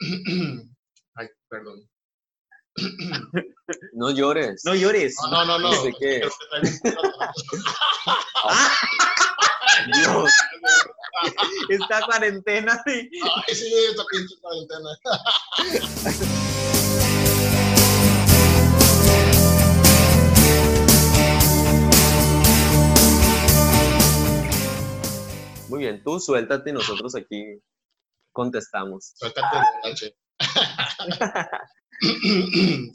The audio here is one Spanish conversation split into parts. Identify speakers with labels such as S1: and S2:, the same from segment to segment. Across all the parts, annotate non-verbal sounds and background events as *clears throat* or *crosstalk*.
S1: *clears throat* Ay, perdón.
S2: No llores.
S3: No llores.
S1: No, no, no. no. Un poco-
S2: Dios.
S3: Esta cuarentena. sí.
S1: Ay, sí, esta pinche cuarentena.
S2: Muy bien, tú suéltate y nosotros aquí contestamos.
S1: Suéltate de. *coughs*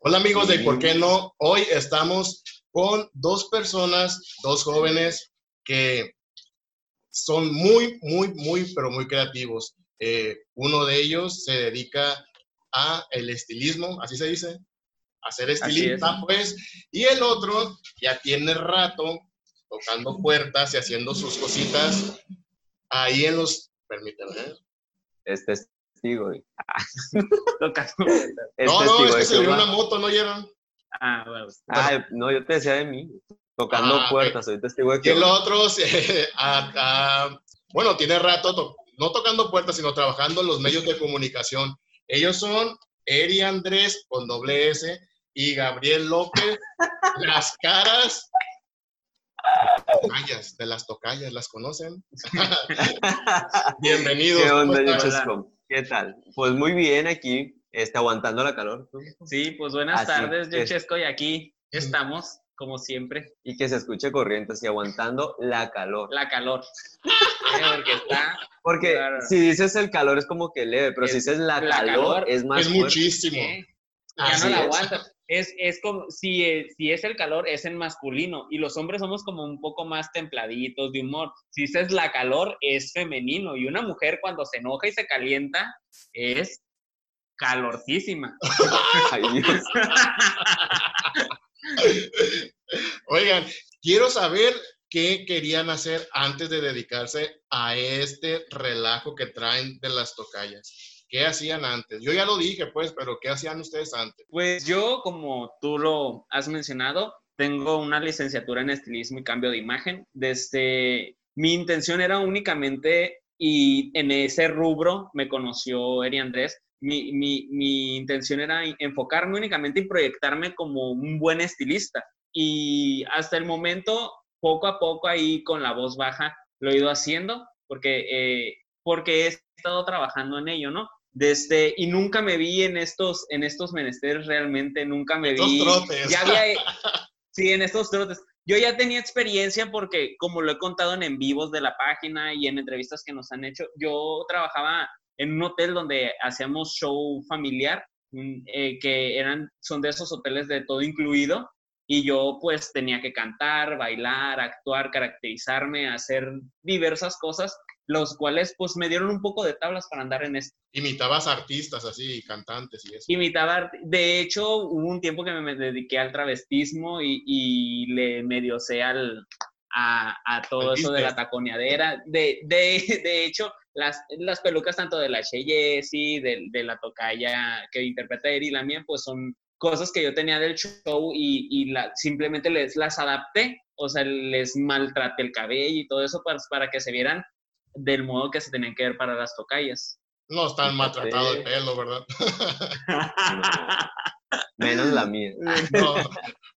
S1: Hola amigos de ¿Por qué no? Hoy estamos con dos personas, dos jóvenes que son muy, muy, muy, pero muy creativos. Eh, uno de ellos se dedica a el estilismo, así se dice, a ser estilista, pues, y el otro ya tiene rato tocando puertas y haciendo sus cositas ahí en los, permíteme, ¿eh?
S2: Es testigo. y- *laughs*
S3: Tocas.
S2: Es
S1: no, no, es que se vio
S2: Jehová.
S1: una moto, ¿no oyeron?
S3: Ah, bueno.
S2: Ah, no, yo te decía de mí. Tocando
S1: Ah,
S2: puertas, soy testigo de
S1: Y el
S2: Jehová.
S1: otro, *laughs* se- acá, bueno, tiene rato, to- no tocando puertas, sino trabajando en los medios de comunicación. Ellos son Eri Andrés con doble S y Gabriel López, *laughs* las caras. Tocayas, de las tocayas, ¿las conocen? *laughs* Bienvenidos.
S2: ¿Qué
S1: ¿cómo
S2: onda? ¿Qué tal? Pues muy bien aquí, este, aguantando la calor.
S3: Sí, pues buenas
S2: Así
S3: tardes, yo
S2: es.
S3: Chesco, y aquí estamos, como siempre,
S2: Y que se escuche corrientes y aguantando la calor.
S3: la calor. *laughs* Porque está,
S2: Porque
S3: Claro.
S2: si dices el calor es como que leve, pero si
S3: Es-
S2: dices la,
S3: la
S2: calor,
S3: calor
S2: es más
S1: Es
S2: fuerte.
S1: muchísimo.
S3: ¿eh? ya
S1: Así
S3: no la
S1: es.
S3: Es, es como, si, eh, si es el calor, es en masculino, y los hombres somos como un poco más templaditos de humor. Si dices la calor, es femenino, y una mujer cuando se enoja y se calienta, es calorcísima. *laughs*
S2: Ay, Dios.
S1: Oigan, quiero saber qué querían hacer antes de dedicarse a este relajo que traen de las tocallas. ¿Qué hacían antes? Yo ya lo dije, pues, pero ¿qué hacían ustedes antes?
S3: Pues yo, como tú lo has mencionado, tengo una licenciatura en estilismo y cambio de imagen. Desde mi intención era únicamente, y en ese rubro me conoció Eri Andrés, mi, mi, mi intención era enfocarme únicamente y proyectarme como un buen estilista. Y hasta el momento, poco a poco ahí con la voz baja, lo he ido haciendo porque, eh, porque he estado trabajando en ello, ¿no? Desde, y nunca me vi en estos, en estos menesteres realmente, nunca me
S1: Estos
S3: vi.
S1: trotes.
S3: Ya había, *laughs* sí, en estos trotes. Yo ya tenía experiencia porque, como lo he contado en en vivos de la página y en entrevistas que nos han hecho, yo trabajaba en un hotel donde hacíamos show familiar, eh, que eran, son de esos hoteles de todo incluido, y yo pues tenía que cantar, bailar, actuar, caracterizarme, hacer diversas cosas, los cuales pues me dieron un poco de tablas para andar en esto.
S1: Imitabas artistas así, cantantes y eso.
S3: Imitaba, de hecho, hubo un tiempo que me, dediqué al travestismo y, y le medio sé al, a, a todo eso de la taconeadera. De, de, de hecho, las, las pelucas tanto de la Sheye, sí, de, de la tocaya que interpreta Eri y la mía, pues son cosas que yo tenía del show y, y la, simplemente les las adapté, o sea, les maltraté el cabello y todo eso para, para que se vieran del modo que se tenían que ver para las tocayas.
S1: No están maltratado el pelo, ¿verdad? *laughs*
S2: Menos la mía. *laughs*
S1: No.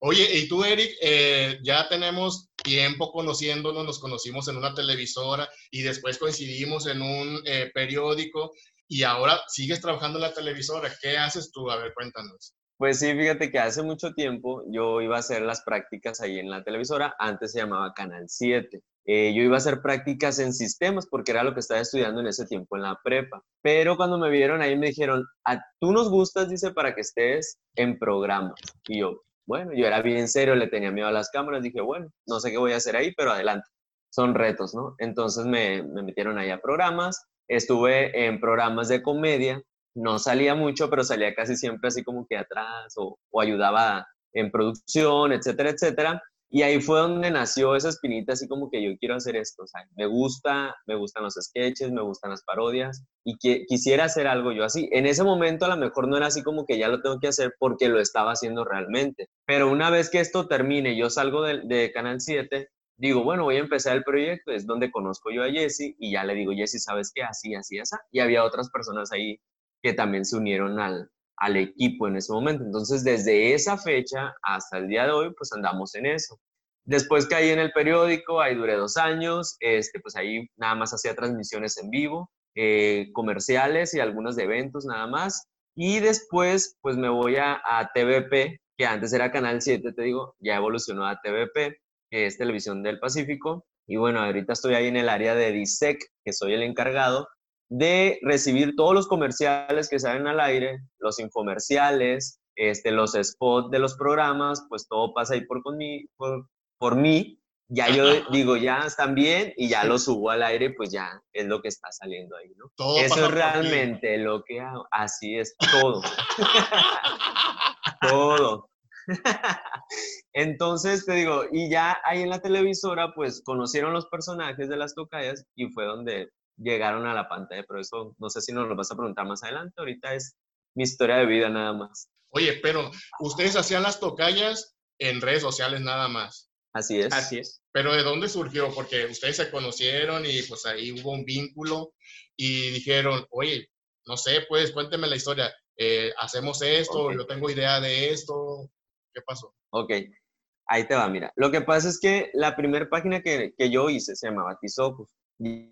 S1: Oye, y tú, Eric, eh, ya tenemos tiempo conociéndonos, nos conocimos en una televisora y después coincidimos en un eh, periódico y ahora sigues trabajando en la televisora. ¿Qué haces tú? A ver, cuéntanos.
S2: Pues sí, fíjate que hace mucho tiempo yo iba a hacer las prácticas ahí en la televisora, antes se llamaba Canal 7. Eh, yo iba a hacer prácticas en sistemas porque era lo que estaba estudiando en ese tiempo en la prepa. Pero cuando me vieron ahí me dijeron, a tú nos gustas, dice, para que estés en programas. Y yo, bueno, yo era bien serio, le tenía miedo a las cámaras, dije, bueno, no sé qué voy a hacer ahí, pero adelante. Son retos, ¿no? Entonces me, me metieron ahí a programas, estuve en programas de comedia, no salía mucho, pero salía casi siempre así como que atrás o, o ayudaba en producción, etcétera, etcétera. Y ahí fue donde nació esa espinita, así como que yo quiero hacer esto. O sea, me gusta, me gustan los sketches, me gustan las parodias y que, quisiera hacer algo yo así. En ese momento a lo mejor no era así como que ya lo tengo que hacer porque lo estaba haciendo realmente. Pero una vez que esto termine, yo salgo de, de Canal 7, digo, bueno, voy a empezar el proyecto, es donde conozco yo a Jesse y ya le digo, Jesse, ¿sabes qué? Así, así, así. Y había otras personas ahí que también se unieron al, al equipo en ese momento. Entonces, desde esa fecha hasta el día de hoy, pues andamos en eso. Después caí en el periódico, ahí duré dos años, este, pues ahí nada más hacía transmisiones en vivo, eh, comerciales y algunos de eventos nada más. Y después, pues me voy a, a TVP, que antes era Canal 7, te digo, ya evolucionó a TVP, que es Televisión del Pacífico. Y bueno, ahorita estoy ahí en el área de DISEC, que soy el encargado de recibir todos los comerciales que salen al aire, los infomerciales, este, los spots de los programas, pues todo pasa ahí por, por, por mí. Ya yo digo, ya están bien y ya lo subo al aire, pues ya es lo que está saliendo ahí, ¿no? Eso es realmente lo que hago. Así es, todo. *laughs* todo. *laughs* Entonces te digo, y ya ahí en la televisora, pues conocieron los personajes de las tocayas y fue donde llegaron a la pantalla, pero eso no sé si nos lo vas a preguntar más adelante, ahorita es mi historia de vida nada más.
S1: Oye, pero ustedes hacían las tocallas en redes sociales nada más.
S2: Así es.
S3: Así es.
S1: Pero ¿de dónde surgió? Porque ustedes se conocieron y pues ahí hubo un vínculo y dijeron, oye, no sé, pues cuénteme la historia. Eh, hacemos esto, yo tengo idea de esto. ¿Qué pasó?
S2: Ok, ahí te va, mira. Lo que pasa es que la primera página que, que yo hice se llamaba Tizocus.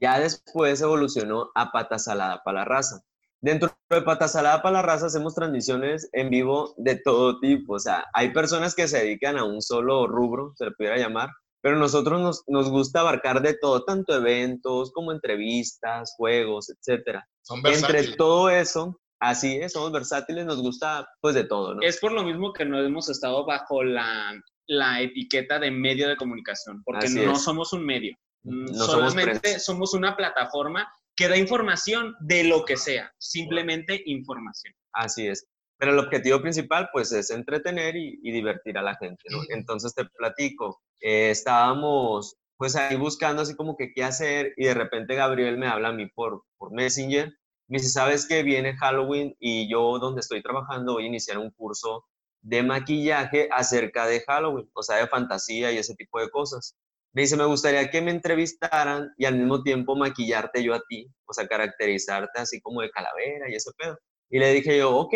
S2: Ya después evolucionó a Pata Salada para la Raza. Dentro de Pata Salada para la Raza hacemos transmisiones en vivo de todo tipo. O sea, hay personas que se dedican a un solo rubro, se le pudiera llamar, pero nosotros nos, nos gusta abarcar de todo, tanto eventos como entrevistas, juegos, etcétera.
S1: Son
S2: Entre todo eso, así es, somos versátiles, nos gusta pues de todo, ¿no?
S3: Es por lo mismo que no hemos estado bajo la, la etiqueta de medio de comunicación, porque
S2: Así
S3: no
S2: es.
S3: somos un medio.
S2: No somos
S3: Solamente somos una plataforma que da información de lo que sea, simplemente información.
S2: Así es. Pero el objetivo principal, pues, es entretener y, y divertir a la gente, ¿no? Entonces te platico, eh, estábamos, pues, ahí buscando así como que qué hacer y de repente Gabriel me habla a mí por, por Messenger. Me dice, ¿sabes que viene Halloween y yo donde estoy trabajando voy a iniciar un curso de maquillaje acerca de Halloween, o sea, de fantasía y ese tipo de cosas. Me dice, me gustaría que me entrevistaran y al mismo tiempo maquillarte yo a ti, o sea, caracterizarte así como de calavera y ese pedo. Y le dije yo, ok,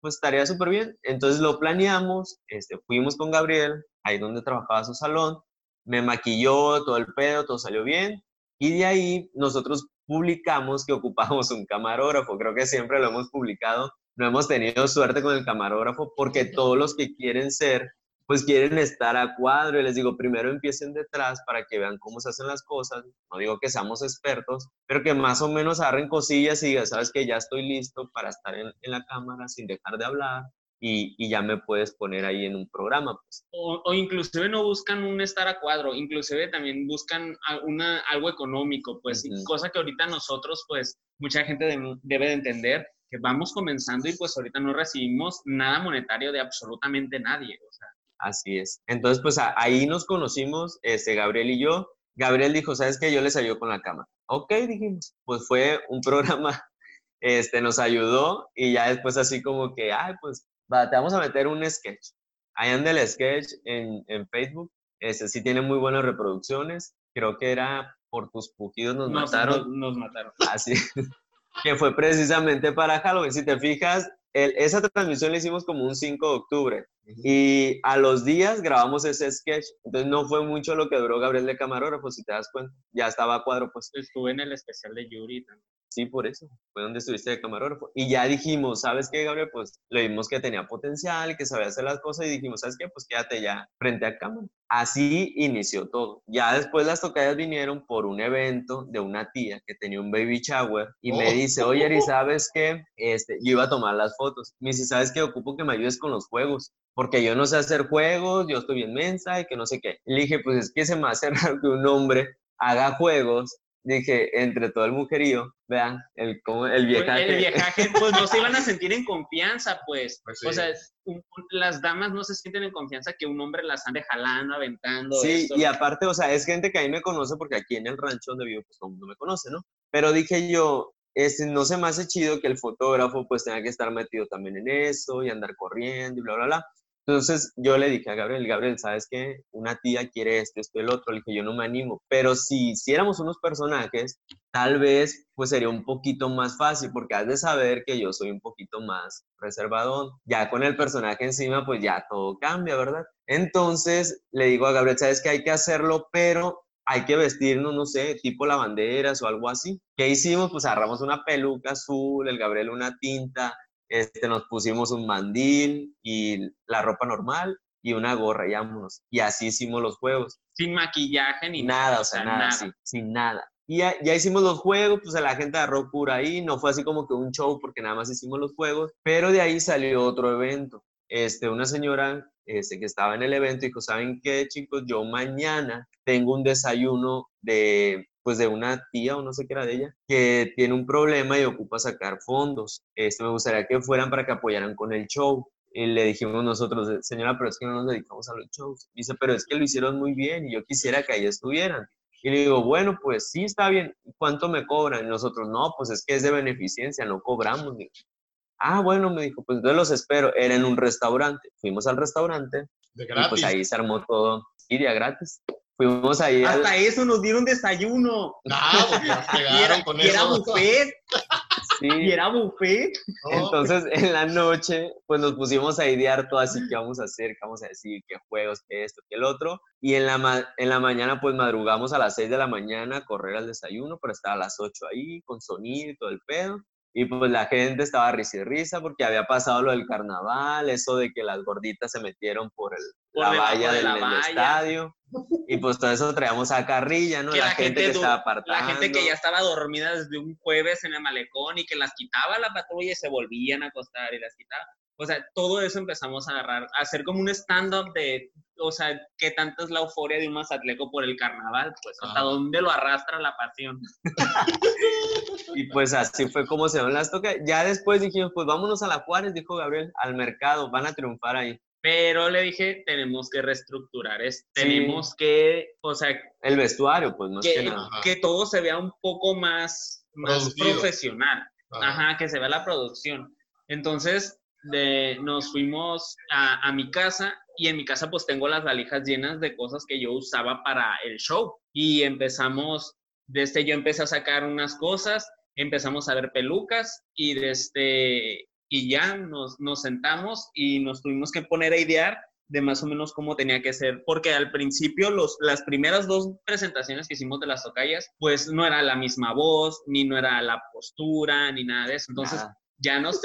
S2: pues estaría súper bien. Entonces lo planeamos, este, fuimos con Gabriel, ahí donde trabajaba su salón, me maquilló todo el pedo, todo salió bien. Y de ahí nosotros publicamos que ocupamos un camarógrafo. Creo que siempre lo hemos publicado. No hemos tenido suerte con el camarógrafo porque todos los que quieren ser pues quieren estar a cuadro y les digo, primero empiecen detrás para que vean cómo se hacen las cosas, no digo que seamos expertos, pero que más o menos agarren cosillas y digan, sabes que ya estoy listo para estar en, en la cámara sin dejar de hablar y, y, ya me puedes poner ahí en un programa. Pues.
S3: O, o, inclusive no buscan un estar a cuadro, inclusive también buscan una, algo económico, pues, uh -huh. cosa que ahorita nosotros, pues, mucha gente de, debe de entender que vamos comenzando y pues ahorita no recibimos nada monetario de absolutamente nadie. O sea,
S2: Así es. Entonces, pues ahí nos conocimos, este, Gabriel y yo. Gabriel dijo, ¿sabes qué? Yo les ayudo con la cámara. Ok, dijimos. Pues fue un programa, *laughs* este, nos ayudó y ya después así como que, ay, pues va, te vamos a meter un sketch. Ahí anda el sketch en, en Facebook. Este sí tiene muy buenas reproducciones. Creo que era por tus pujidos nos,
S3: nos
S2: mataron.
S3: Nos, nos mataron.
S2: Así. *laughs* que fue precisamente para Halloween. Si te fijas, el, esa transmisión la hicimos como un 5 de octubre y a los días grabamos ese sketch. Entonces no fue mucho lo que duró Gabriel de camarógrafo, si te das cuenta. Ya estaba a cuadro, pues.
S3: Estuve en el especial de Yuri también.
S2: Sí, por eso. Fue donde estuviste de camarógrafo. Y ya dijimos, ¿sabes qué, Gabriel? Pues le vimos que tenía potencial, que sabía hacer las cosas y dijimos, ¿sabes qué? Pues quédate ya frente a cámara. Así inició todo. Ya después las tocallas vinieron por un evento de una tía que tenía un baby shower y oh. me dice, oye, Ari, ¿sabes qué? Este, yo iba a tomar las fotos. Me dice, ¿sabes qué? Ocupo que me ayudes con los juegos porque yo no sé hacer juegos, yo estoy bien mensa y que no sé qué. Le dije, pues es que se me hace *laughs* raro que un hombre haga juegos. Dije, entre todo el mujerío, vean, el, como el viejaje.
S3: El viejaje, pues no se iban a *laughs* sentir en confianza, pues. pues sí. O sea, un, las damas no se sienten en confianza que un hombre las ande jalando, aventando.
S2: Sí,
S3: esto.
S2: y aparte, o sea, es gente que a mí me conoce porque aquí en el rancho donde vivo, pues todo el mundo me conoce, ¿no? Pero dije yo, este, no se me hace chido que el fotógrafo pues tenga que estar metido también en eso y andar corriendo y bla, bla, bla. Entonces yo le dije a Gabriel, Gabriel, ¿sabes qué? Una tía quiere esto, esto, el otro. Le dije, yo no me animo. Pero si hiciéramos unos personajes, tal vez pues sería un poquito más fácil, porque has de saber que yo soy un poquito más reservadón. Ya con el personaje encima, pues ya todo cambia, ¿verdad? Entonces le digo a Gabriel, ¿sabes qué? Hay que hacerlo, pero hay que vestirnos, no sé, tipo lavanderas o algo así. ¿Qué hicimos? Pues agarramos una peluca azul, el Gabriel una tinta, este, nos pusimos un mandil y la ropa normal y una gorra y vámonos. Y así hicimos los juegos.
S3: Sin maquillaje ni
S2: nada. o sea, nada, sin nada. Y ya, ya, hicimos los juegos, pues a la gente agarró cura ahí, no fue así como que un show porque nada más hicimos los juegos, pero de ahí salió otro evento. Este, una señora este, que estaba en el evento dijo, ¿saben qué chicos? Yo mañana tengo un desayuno de pues de una tía o no sé qué era de ella, que tiene un problema y ocupa sacar fondos. Este, me gustaría que fueran para que apoyaran con el show. Y le dijimos nosotros, señora, pero es que no nos dedicamos a los shows. Dice, pero es que lo hicieron muy bien y yo quisiera que ahí estuvieran. Y le digo, bueno, pues sí, está bien. ¿Cuánto me cobran? Y nosotros, no, pues es que es de beneficencia, no cobramos. Ah, bueno, me dijo, pues entonces los espero. Era en un restaurante. Fuimos al restaurante.
S1: De gratis.
S2: Y pues ahí se armó todo. Y día gratis. Fuimos ahí.
S3: Hasta eso nos dieron desayuno.
S1: No, pues *laughs* y era,
S3: con y era buffet. Sí. Y era buffet.
S2: Entonces, en la noche, pues nos pusimos a idear todo así, ¿qué vamos a hacer? ¿Qué vamos a decir? ¿Qué juegos? ¿Qué esto? ¿Qué el otro? Y en la, en la mañana, pues madrugamos a las 6 de la mañana a correr al desayuno, pero estaba a las 8 ahí, con sonido y todo el pedo. Y pues la gente estaba risa y risa porque había pasado lo del carnaval, eso de que las gorditas se metieron por, el, la valla del, estadio. Y pues todo eso traíamos a carrilla, ¿no?
S3: la, gente, que estaba apartando. La gente que ya estaba dormida desde un jueves en el malecón y que las quitaba la patrulla y se volvían a acostar y las quitaba. O sea, todo eso empezamos a agarrar, a hacer como un stand-up de, o sea, qué tanto es la euforia de un mazatleco por el carnaval, pues hasta dónde lo arrastra la pasión. *laughs*
S2: y pues así fue como se ven las tocas. Ya después dijimos, pues vámonos a la Juárez, dijo Gabriel, al mercado, van a triunfar ahí.
S3: Pero le dije, tenemos que reestructurar esto, tenemos que, o sea...
S2: El vestuario, pues no
S3: que,
S2: es que nada.
S3: Que todo se vea un poco más, más profesional, Ajá, que se vea la producción. Entonces, de, nos fuimos a, a, mi casa y en mi casa pues tengo las valijas llenas de cosas que yo usaba para el show y empezamos, desde yo empecé a sacar unas cosas, empezamos a ver pelucas y desde y ya nos, nos sentamos y nos tuvimos que poner a idear de más o menos cómo tenía que ser, porque al principio los, las primeras dos presentaciones que hicimos de las tocallas, pues no era la misma voz, ni no era la postura, ni nada de eso. Entonces ya nos,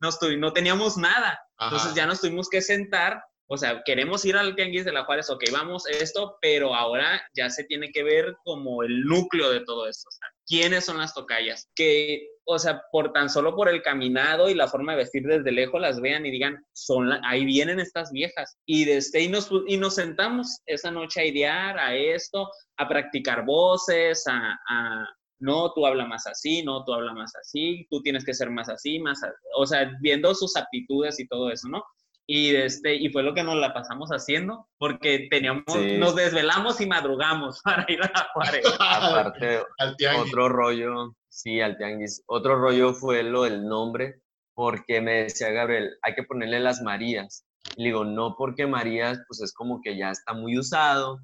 S3: no teníamos nada. Entonces ya nos tuvimos que sentar, o sea, queremos ir al Tianguis de la Juárez, ok, vamos esto, pero ahora ya se tiene que ver como el núcleo de todo esto. O sea, ¿quiénes son las tocallas? Que, o sea, por tan solo por el caminado y la forma de vestir desde lejos las vean y digan, son ahí vienen estas viejas. Y desde ahí nos, y nos sentamos esa noche a idear a esto, a practicar voces, a, a no, tú hablas más así, no, tú hablas más así, tú tienes que ser más así, más, o sea, viendo sus aptitudes y todo eso, ¿no? Y, este, y fue lo que nos la pasamos haciendo, porque teníamos, nos desvelamos y madrugamos *laughs* para ir a Juárez. *laughs*
S2: Aparte, *laughs* otro rollo, sí, al tianguis, otro rollo fue lo del nombre, porque me decía Gabriel, hay que ponerle las Marías. Y le digo, no, porque Marías, pues es como que ya está muy usado,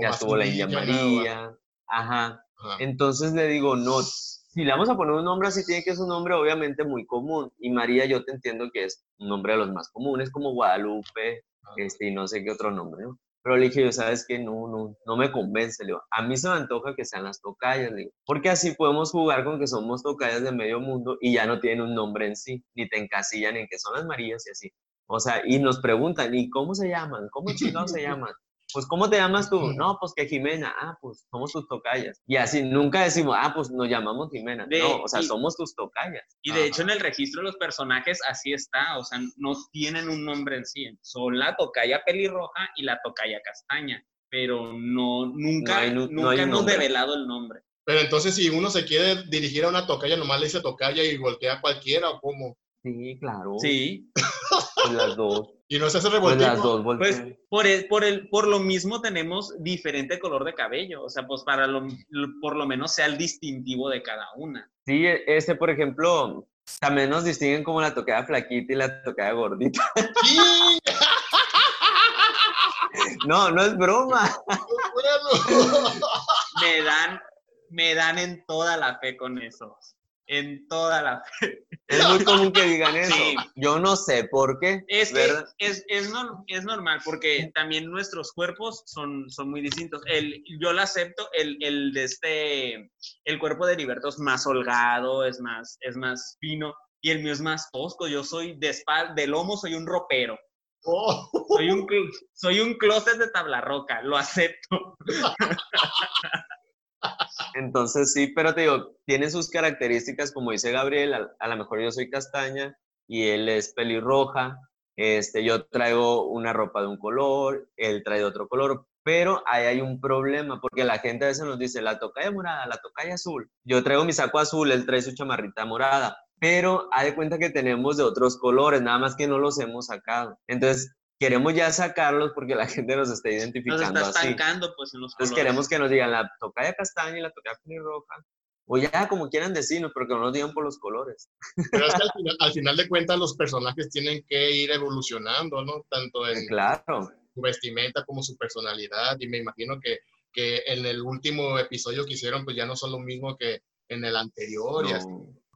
S2: ya estuvo la India María, ajá. Entonces le digo, no, si le vamos a poner un nombre así, tiene que ser un nombre obviamente muy común. Y María, yo te entiendo que es un nombre de los más comunes, como Guadalupe, este, y no sé qué otro nombre, ¿no? Pero le dije, yo, ¿sabes qué? No, no, no me convence. Le digo, a mí se me antoja que sean las tocayas, le digo, porque así podemos jugar con que somos tocayas de medio mundo y ya no tienen un nombre en sí, ni te encasillan en que son las Marías y así. O sea, y nos preguntan, ¿y cómo se llaman? ¿Cómo chingados se *laughs* llaman? Pues ¿cómo te llamas tú? No, pues que Jimena, ah, pues somos tus tocayas. Y así nunca decimos, ah, pues nos llamamos Jimena. no, o sea, somos tus tocayas.
S3: Y de hecho en el registro de los personajes así está, o sea, no tienen un nombre en sí. Son la tocaya pelirroja y la tocaya castaña, pero no, nunca, nunca hemos develado el nombre.
S1: Pero entonces si uno se quiere dirigir a una tocaya, nomás le dice tocaya y voltea a cualquiera o cómo.
S2: Sí, claro.
S3: Sí. *laughs*
S2: Las dos.
S1: Y no se hace revoltijo.
S2: Pues las dos
S3: pues por, el, por, el, por lo mismo tenemos diferente color de cabello. O sea, pues para lo, por lo menos sea el distintivo de cada una.
S2: Sí, este, por ejemplo, también nos distinguen como la tocada flaquita y la tocada gordita.
S1: Sí. *laughs*
S2: no, no es broma. *laughs*
S3: me dan, me dan en toda la fe con eso. En toda la fe.
S2: Es muy *laughs* común que digan eso. Yo no sé por qué.
S3: Es que es, es, es, normal, porque también nuestros cuerpos son, son muy distintos. El, yo lo acepto, el, el, de este, el cuerpo de Liberto es más holgado, es más, es más fino, y el mío es más tosco. Yo soy de espalda, de lomo, soy un ropero. Oh. Soy, un, soy un closet de tabla roca, lo acepto. *laughs*
S2: Entonces sí, pero te digo, tiene sus características, como dice Gabriel, a, lo mejor yo soy castaña y él es pelirroja, este, yo traigo una ropa de un color, él trae otro color, pero ahí hay un problema, porque la gente a veces nos dice, la tocaya morada, la tocaya azul. Yo traigo mi saco azul, él trae su chamarrita morada, pero hay de cuenta que tenemos de otros colores, nada más que no los hemos sacado. Entonces, queremos ya sacarlos porque la *laughs* gente nos está identificando
S3: nos está estancando, pues, en los
S2: Entonces queremos que nos digan la tocaya castaña y la tocaya roja. O ya como quieran decirnos, pero que no nos digan por los colores.
S1: Pero es que al final, de cuentas los personajes tienen que ir evolucionando, ¿no? Tanto en
S2: claro.
S1: su vestimenta como su personalidad. Y me imagino que, que en el último episodio que hicieron, pues ya no son lo mismo que en el anterior.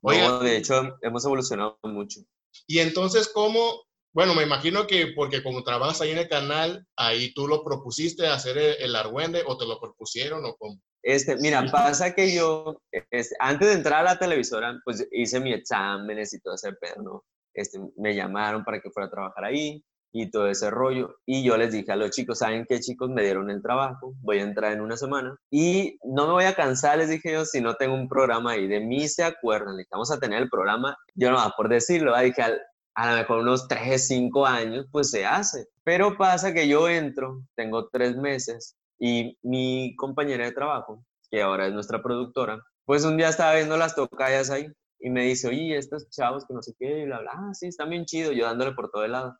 S2: No, de hecho, hemos evolucionado mucho.
S1: Y entonces, ¿cómo, bueno, me imagino que porque como trabajas ahí en el canal, ahí tú lo propusiste hacer el, argüende o te lo propusieron o cómo.
S2: Este, mira, pasa que yo, este, antes de entrar a la televisora, pues hice mi exámenes y todo ese pedo, ¿no? Este, me llamaron para que fuera a trabajar ahí y todo ese rollo. Y yo les dije a los chicos, ¿saben qué chicos? Me dieron el trabajo, voy a entrar en una semana y no me voy a cansar, les dije yo, si no tengo un programa ahí. De mí se acuerdan, vamos a tener el programa, yo no, por decirlo, dije al, a lo mejor unos 3, 5 años, pues se hace. Pero pasa que yo entro, tengo tres meses y mi compañera de trabajo, que ahora es nuestra productora, pues un día estaba viendo las tocallas ahí y me dice, oye, estos chavos que no sé qué, y bla, bla, ah, sí, están bien chidos, yo dándole por todo el lado.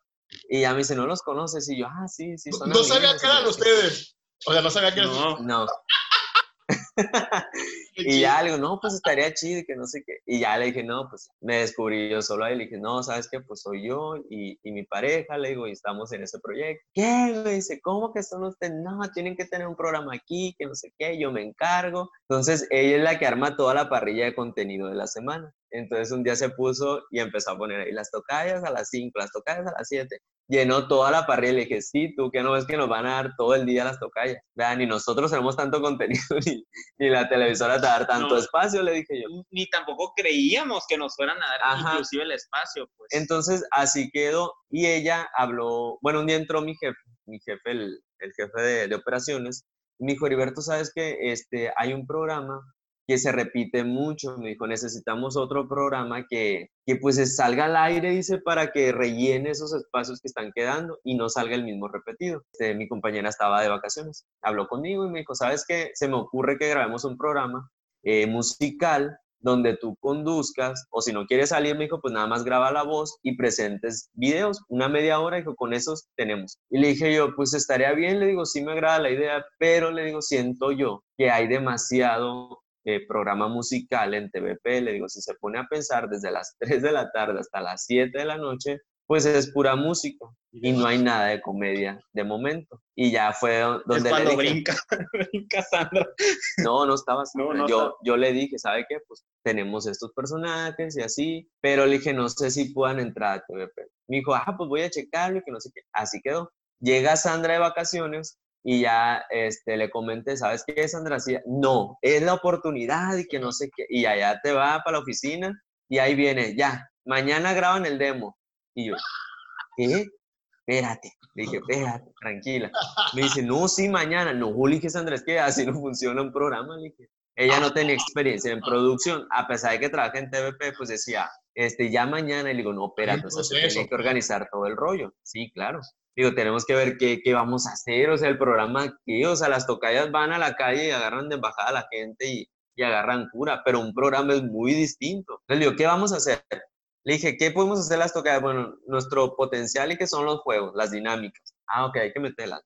S2: Y ya me dice, ¿no los conoces? Y yo, ah, sí, sí,
S1: son No sabía que eran ustedes. O sea, no sabía que eran.
S2: No. *laughs* y ya le digo, no, pues estaría chido que no sé qué. Y ya le dije, no, pues me descubrí yo solo ahí. Le dije, no, ¿sabes qué? Pues soy yo y, y mi pareja, le digo, y estamos en ese proyecto. ¿Qué? Me dice, ¿cómo que son ustedes? No, tienen que tener un programa aquí, que no sé qué, yo me encargo. Entonces, ella es la que arma toda la parrilla de contenido de la semana. Entonces, un día se puso y empezó a poner ahí las tocallas a las 5, las tocallas a las 7 llenó toda la parrilla. Le dije, sí, tú que no ves que nos van a dar todo el día las tocallas. Vean, ni nosotros tenemos tanto contenido, *laughs* ni, ni la televisora te va a dar tanto espacio, le dije yo.
S3: Ni tampoco creíamos que nos fueran a dar inclusive el espacio. Pues.
S2: Entonces, así quedó. Y ella habló, bueno, un día entró mi jefe, mi jefe, el, el jefe de, de operaciones, me dijo, Heriberto, ¿sabes que este, hay un programa que se repite mucho. Me dijo, necesitamos otro programa que, que pues salga al aire, dice, para que rellene esos espacios que están quedando y no salga el mismo repetido. Este, mi compañera estaba de vacaciones, habló conmigo y me dijo, ¿sabes qué? Se me ocurre que grabemos un programa eh, musical donde tú conduzcas, o si no quieres salir, me dijo, pues nada más graba la voz y presentes videos, una media hora, dijo, con esos tenemos. Y le dije yo, pues estaría bien, le digo, sí me agrada la idea, pero le digo, siento yo que hay demasiado eh, programa musical en TVP, le digo, si se pone a pensar desde las *laughs* 3 de la tarde hasta las 7 de la noche, pues es pura música y no hay nada de comedia de momento. Y ya fue donde...
S3: Es cuando le brinca, *laughs* brinca Sandra.
S2: No, no estaba yo, yo le dije, ¿sabe qué? Pues tenemos estos personajes y así, pero le dije, no sé si puedan entrar a TVP. Me dijo, ah, pues voy a checarlo y que no sé qué. Así quedó. Llega Sandra de vacaciones y ya este, le comenté, ¿sabes qué, Sandra? no, es la oportunidad y que no sé qué. Y allá te va para la oficina y ahí viene, ya, mañana graban el demo. Y yo, ¿qué? Espérate. Le dije, espérate, tranquila. Me dice, no, sí, mañana. No, Juli, que Sandra, es que así no funciona un programa. Le dije, ella no tenía experiencia en producción, a pesar de que trabaja en TVP, pues decía, este, ya mañana, y le digo, no, espérate, entonces tiene que organizar todo el rollo. Sí, claro digo, tenemos que ver qué, qué, vamos a hacer, o sea, el programa aquí, o sea, las tocallas van a la calle y agarran de embajada a la gente y, y agarran cura, pero un programa es muy distinto. Le digo, ¿qué vamos a hacer? Le dije, ¿qué podemos hacer las tocallas? Bueno, nuestro potencial y que son los juegos, las dinámicas. Ah, ok, hay que meterlas.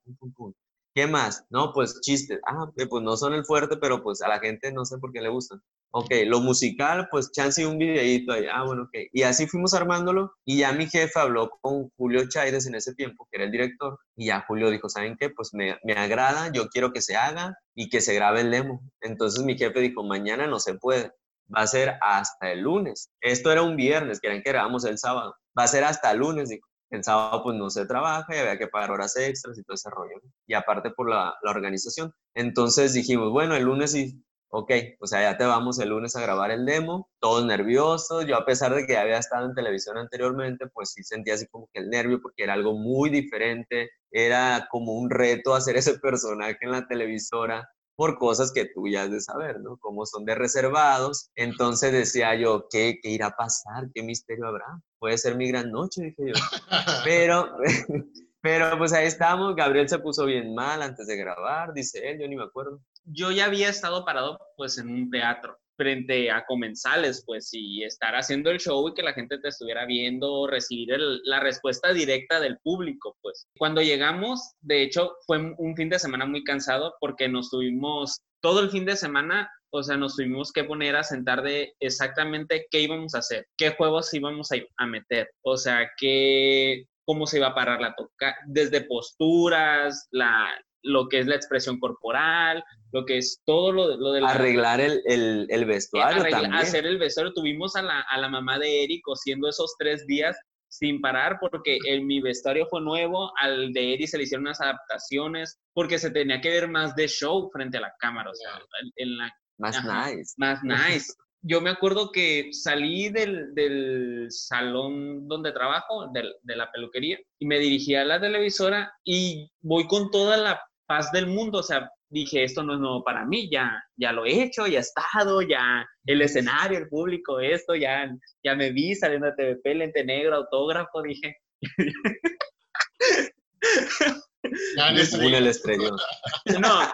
S2: ¿Qué más? No, pues chistes. Ah, pues no son el fuerte, pero pues a la gente no sé por qué le gustan. Ok, lo musical, pues chance y un videíto ahí, ah, bueno, ok. Y así fuimos armándolo y ya mi jefe habló con Julio Chaides en ese tiempo, que era el director, y ya Julio dijo, ¿saben qué? Pues me, me agrada, yo quiero que se haga y que se grabe el demo. Entonces mi jefe dijo, mañana no se puede, va a ser hasta el lunes. Esto era un viernes, querían que grabamos el sábado, va a ser hasta el lunes, dijo. El sábado pues no se trabaja y había que pagar horas extras y todo ese rollo. Y aparte por la, la organización. Entonces dijimos, bueno, el lunes sí ok, o sea, ya te vamos el lunes a grabar el demo, todos nerviosos, yo a pesar de que había estado en televisión anteriormente, pues sí sentía así como que el nervio porque era algo muy diferente, era como un reto hacer ese personaje en la televisora por cosas que tú ya has de saber, ¿no? Como son de reservados. Entonces decía yo, ¿qué, qué irá a pasar? ¿Qué misterio habrá? Puede ser mi gran noche, dije yo. *laughs* Pero, *laughs* pero pues ahí estamos, Gabriel se puso bien mal antes de grabar, dice él, yo ni me acuerdo
S3: yo ya había estado parado pues en un teatro frente a comensales, pues, y estar haciendo el show y que la gente te estuviera viendo, recibir la respuesta directa del público, pues. Cuando llegamos, de hecho, fue un fin de semana muy cansado porque nos tuvimos todo el fin de semana, o sea, nos tuvimos que poner a sentar de exactamente qué íbamos a hacer, qué juegos íbamos a, a meter, o sea, qué, cómo se iba a parar la toca, desde posturas, la, lo que es la expresión corporal, lo que es todo lo, lo de...
S2: Arreglar el, el, el vestuario también.
S3: Hacer el vestuario. Tuvimos a la, a la mamá de Eric cosiendo esos tres días sin parar porque el, mi vestuario fue nuevo, al de Eric se le hicieron unas adaptaciones porque se tenía que ver más de show frente a la cámara, o sea, en la...
S2: Más nice.
S3: Más *laughs* nice. Yo me acuerdo que salí del, del salón donde trabajo, de, de la peluquería, y me dirigí a la televisora y voy con toda la paz del mundo, o sea, dije, esto no es nuevo para mí, ya, ya lo he hecho, ya he estado, ya el escenario, el público, esto, ya, ya me vi saliendo de TVP, lente negro, autógrafo, dije.
S2: el estrellón.
S3: No.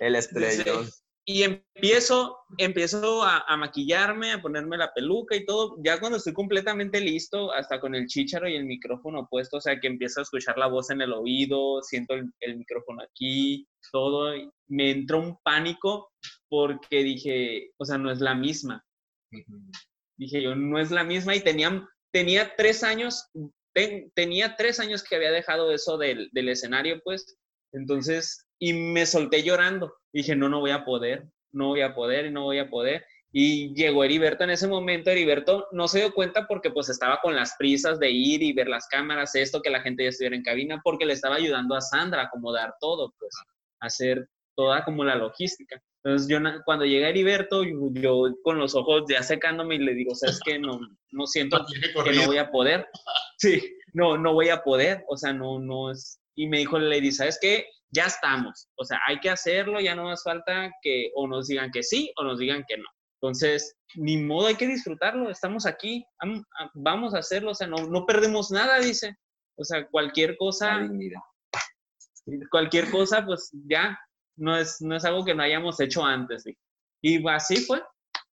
S2: El estrellón
S3: y empiezo, empiezo a, maquillarme, a ponerme la peluca y todo. Ya cuando estoy completamente listo, hasta con el chícharo y el micrófono puesto, o sea, que empiezo a escuchar la voz en el oído, siento el, micrófono aquí, todo. Me entró un pánico porque dije, o sea, no es la misma. Dije yo, no es la misma y tenía, tenía tres años, tenía tres años que había dejado eso del, del escenario, pues. Entonces, y me solté llorando. Dije, no, no voy a poder, no voy a poder y no voy a poder. Y llegó Heriberto en ese momento. Heriberto no se dio cuenta porque pues estaba con las prisas de ir y ver las cámaras, esto, que la gente ya estuviera en cabina, porque le estaba ayudando a Sandra a acomodar todo, pues, hacer toda como la logística. Entonces yo cuando llega Heriberto, yo, con los ojos ya secándome y le digo, sabes que no, no siento que no voy a poder. Sí, no, no voy a poder. O sea, no, no es. Y me dijo Lady, ¿sabes qué? ya estamos. O sea, hay que hacerlo, ya no nos falta que o nos digan que sí o nos digan que no. Entonces, ni modo, hay que disfrutarlo, estamos aquí, vamos a hacerlo, o sea, no, no perdemos nada, dice. O sea, cualquier cosa, cualquier cosa, pues ya, no es, no es algo que no hayamos hecho antes. Y así fue.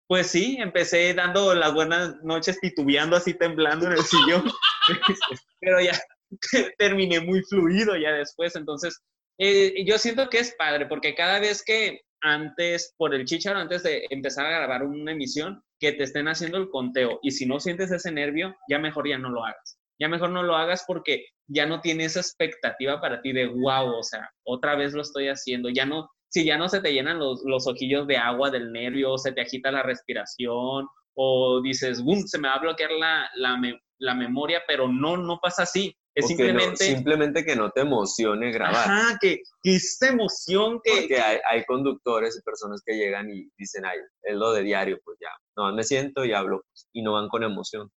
S3: Pues sí, empecé dando las buenas noches titubeando así temblando en el sillón, *laughs* pero ya *laughs* terminé muy fluido ya después, entonces eh, yo siento que es padre porque cada vez que antes, por el chicharo, antes de empezar a grabar una emisión, que te estén haciendo el conteo y si no sientes ese nervio, ya mejor ya no lo hagas. Ya mejor no lo hagas porque ya no tiene esa expectativa para ti de wow, o sea, otra vez lo estoy haciendo. Ya no, si ya no se te llenan los, los ojillos de agua del nervio, se te agita la respiración o dices, boom, se me va a bloquear la, la, la memoria, pero no, no pasa así. Es simplemente...
S2: simplemente que no te emocione grabar.
S3: Ajá, que, que esta emoción que...
S2: Porque hay, hay, conductores y personas que llegan y dicen, ay, es lo de diario, pues ya, no, me siento y hablo, pues, y no van con emoción.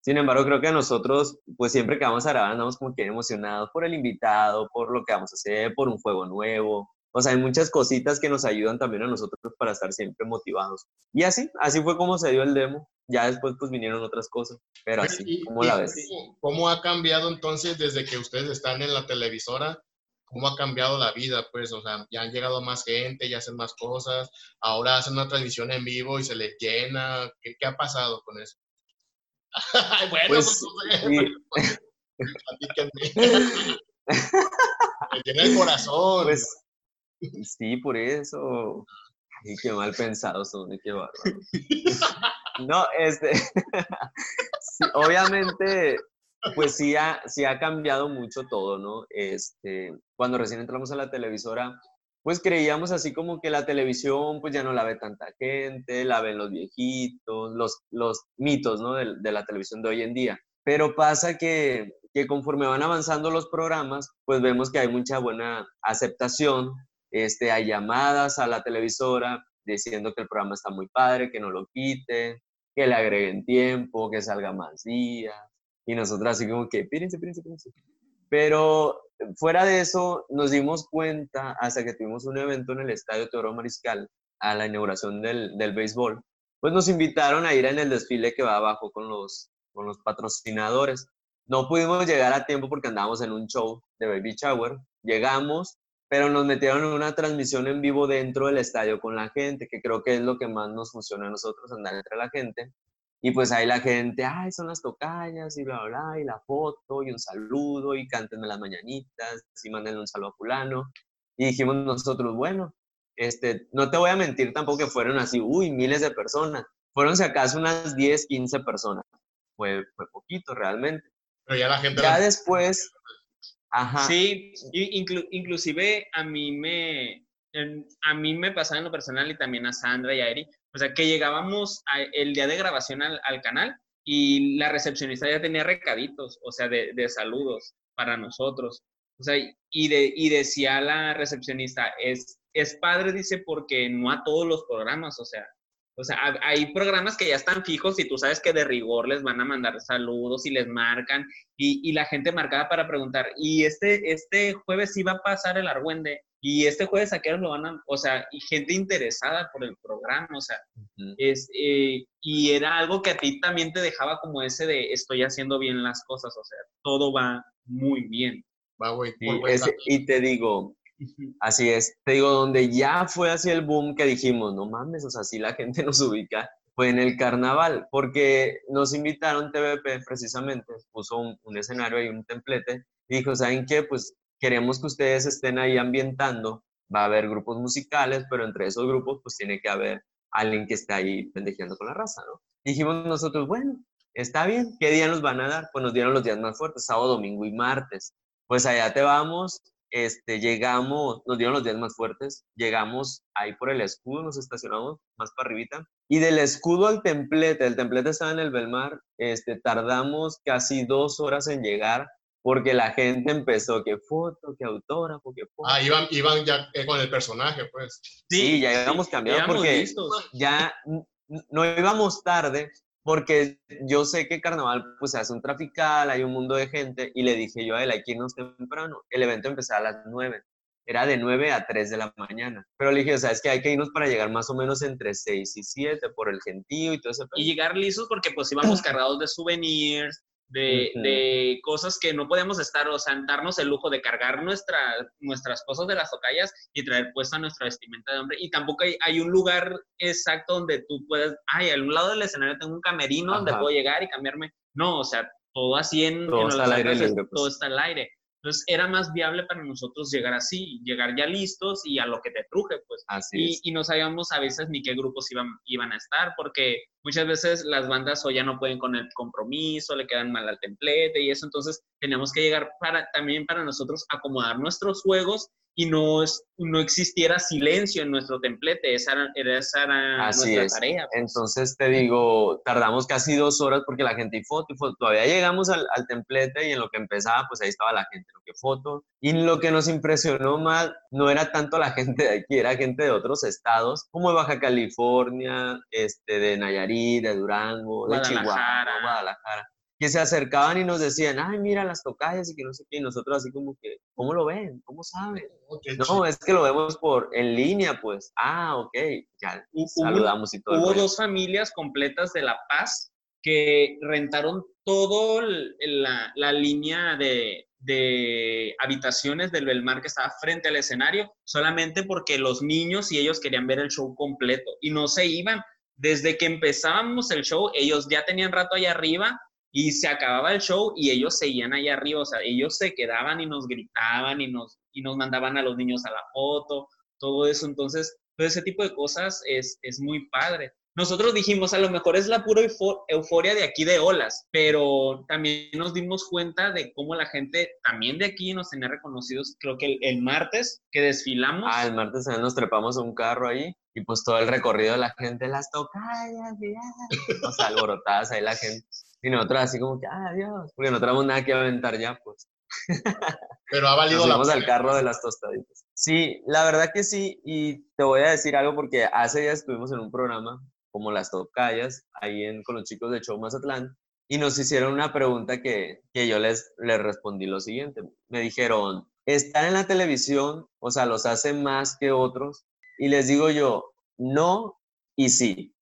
S2: Sin embargo, creo que nosotros, pues siempre que vamos a grabar, andamos como que emocionados por el invitado, por lo que vamos a hacer, por un juego nuevo, o sea, hay muchas cositas que nos ayudan también a nosotros para estar siempre motivados. Y así, así fue como se dio el demo. Ya después pues vinieron otras cosas, pero así, ¿cómo la ves?
S1: ¿Cómo ha cambiado entonces desde que ustedes están en la televisora? ¿Cómo ha cambiado la vida? Pues, o sea, ya han llegado más gente, ya hacen más cosas, ahora hacen una transmisión en vivo y se les llena. ¿Qué, qué ha pasado con eso? *laughs* bueno, pues, pues, *laughs* *laughs* me llena el corazón.
S2: Pues, Sí, por eso. Y qué mal pensados son, y qué bárbaro. no, este, *laughs* obviamente, pues sí ha, sí ha cambiado mucho todo, ¿no? Este, cuando recién entramos a la televisora, pues creíamos así como que la televisión pues ya no la ve tanta gente, la ven los viejitos, los, los mitos, ¿no? De, de la televisión de hoy en día. Pero pasa que, que conforme van avanzando los programas, pues vemos que hay mucha buena aceptación, este, hay llamadas a la televisora diciendo que el programa está muy padre, que no lo quiten, que le agreguen tiempo, que salga más días. Y nosotros así como que, pírense, pírense, pírense. Pero fuera de eso, nos dimos cuenta hasta que tuvimos un evento en el Estadio Teodoro Mariscal a la inauguración del, del béisbol, pues nos invitaron a ir en el desfile que va abajo con los, con los patrocinadores. No pudimos llegar a tiempo porque andábamos en un show de Baby Shower. Llegamos, pero nos metieron en una transmisión en vivo dentro del estadio con la gente, que creo que es lo que más nos funciona a nosotros, andar entre la gente. Y pues ahí la gente, ay, son las tocallas y bla, bla, bla, y la foto y un saludo y cántenme las mañanitas y mándenle un saludo a fulano. Y dijimos nosotros, bueno, este, no te voy a mentir tampoco que fueron así, uy, miles de personas. Fueron si acaso unas 10, 15 personas fue, fue poquito realmente.
S1: Pero ya la gente...
S2: Ya después...
S3: Ajá. Sí, inclusive a mí me... a mí me pasaba en lo personal y también a Sandra y a Eri, o sea, que llegábamos el día de grabación al, al, canal y la recepcionista ya tenía recaditos, o sea, de, de saludos para nosotros. O sea, y, de, y decía la recepcionista, es, es padre, dice, porque no a todos los programas, o sea, o sea, hay programas que ya están fijos y tú sabes que de rigor les van a mandar saludos y les marcan y, y la gente marcada para preguntar, y este, este jueves sí va a pasar el argüende y este jueves a qué lo van a, o sea, y gente interesada por el programa, o sea, es, eh, y era algo que a ti también te dejaba como ese de estoy haciendo bien las cosas, o sea, todo va muy bien.
S1: Va, güey.
S2: y te digo, Así es. Te digo, donde ya fue así el boom que dijimos, no mames, o sea, si la *laughs* gente nos ubica, fue en el carnaval, porque nos invitaron TVP precisamente, puso un, escenario y un templete, y dijo, ¿saben qué? Pues queremos que ustedes estén ahí ambientando, va a haber grupos musicales, pero entre esos grupos pues tiene que haber alguien que esté ahí pendejeando con la raza, ¿no? dijimos nosotros, bueno, está bien, ¿qué día nos van a dar? Pues nos dieron los días más fuertes, sábado, domingo y martes. Pues allá te vamos, este, llegamos, nos dieron los días más fuertes, llegamos ahí por el escudo, nos estacionamos más para arribita, y del escudo al templete, el templete estaba en el Belmar, este, tardamos casi dos horas en llegar, porque la gente empezó que foto, que autógrafo, que foto.
S1: Ah, iban, iban ya eh, con el personaje, pues.
S2: Sí, ya íbamos cambiando porque ya no íbamos tarde, porque yo sé que carnaval pues se hace un trafical, hay un mundo de gente y le dije yo a él, hay que irnos temprano. El evento empezaba a las 9, era de 9 a 3 de la mañana. Pero le dije, o sea, es que hay que irnos para llegar más o menos entre 6 y 7 por el gentío y todo eso.
S3: Y llegar lisos porque pues íbamos cargados de souvenirs, de, de, cosas que no podemos estar, o sea, darnos el lujo de cargar nuestra, nuestras cosas de las tocallas y traer puesta nuestra vestimenta de hombre. Y tampoco hay, hay un lugar exacto donde tú puedes, ay, a un lado del escenario tengo un camerino donde puedo llegar y cambiarme. No, o sea, todo así en,
S2: todo, está, al aire
S3: todo pues. está al aire. Entonces era más viable para nosotros llegar así, llegar ya listos y a lo que te truje, pues.
S2: Así
S3: y, y, no sabíamos a veces ni qué grupos iban, iban a estar, porque muchas veces las bandas o ya no pueden con el compromiso, le quedan mal al templete y eso, entonces teníamos que llegar para, también para nosotros acomodar nuestros juegos y no, no existiera silencio en nuestro templete. Esa era, esa era nuestra tarea.
S2: Pues. Entonces te digo, tardamos casi dos horas porque la gente y foto y foto. Todavía llegamos al, al, templete y en lo que empezaba, pues ahí estaba la gente, lo que foto. Y lo que nos impresionó más no era tanto la *laughs* gente de aquí, era gente de otros estados, como de Baja California, este, de Nayarit, de Durango, de Chihuahua, Guadalajara que se acercaban y nos decían, ay, mira las tocallas y que no sé qué, y nosotros así como que, ¿cómo lo ven? ¿Cómo saben? no, es que lo vemos por en línea, pues. Ah, ok, ya saludamos y todo.
S3: Hubo dos familias completas de La Paz que rentaron todo la, la línea de, de habitaciones del Belmar que estaba frente al escenario, solamente porque los niños y ellos querían ver el show completo y no se iban. Desde que empezábamos el show, ellos ya tenían rato allá arriba y se acababa el show y ellos seguían allá arriba, o sea, ellos se quedaban y nos gritaban y nos, y nos mandaban a los niños a la foto, todo eso. Entonces, Todo ese tipo de cosas es, es muy padre nosotros dijimos, a lo mejor es la pura euforia de aquí de olas, pero también nos dimos cuenta de cómo la gente también de aquí nos tenía reconocidos, creo que el, martes que desfilamos.
S2: Ah, el martes nos trepamos un carro ahí y pues todo el recorrido de la gente, las tocallas, o sea, alborotadas ahí la gente. Y nosotros así como que, ah, Dios, porque no tenemos nada que aventar ya, pues.
S1: Pero ha valido
S2: Nos la al carro de las tostaditas. Sí, la verdad que sí, y te voy a decir algo porque hace días estuvimos en un programa como las tocallas, ahí en, con los chicos de Show Mazatlán, y nos hicieron una pregunta que, que yo les, les respondí lo siguiente. Me dijeron, ¿están en la televisión? O sea, ¿los hacen más que otros? Y les digo yo, no y sí.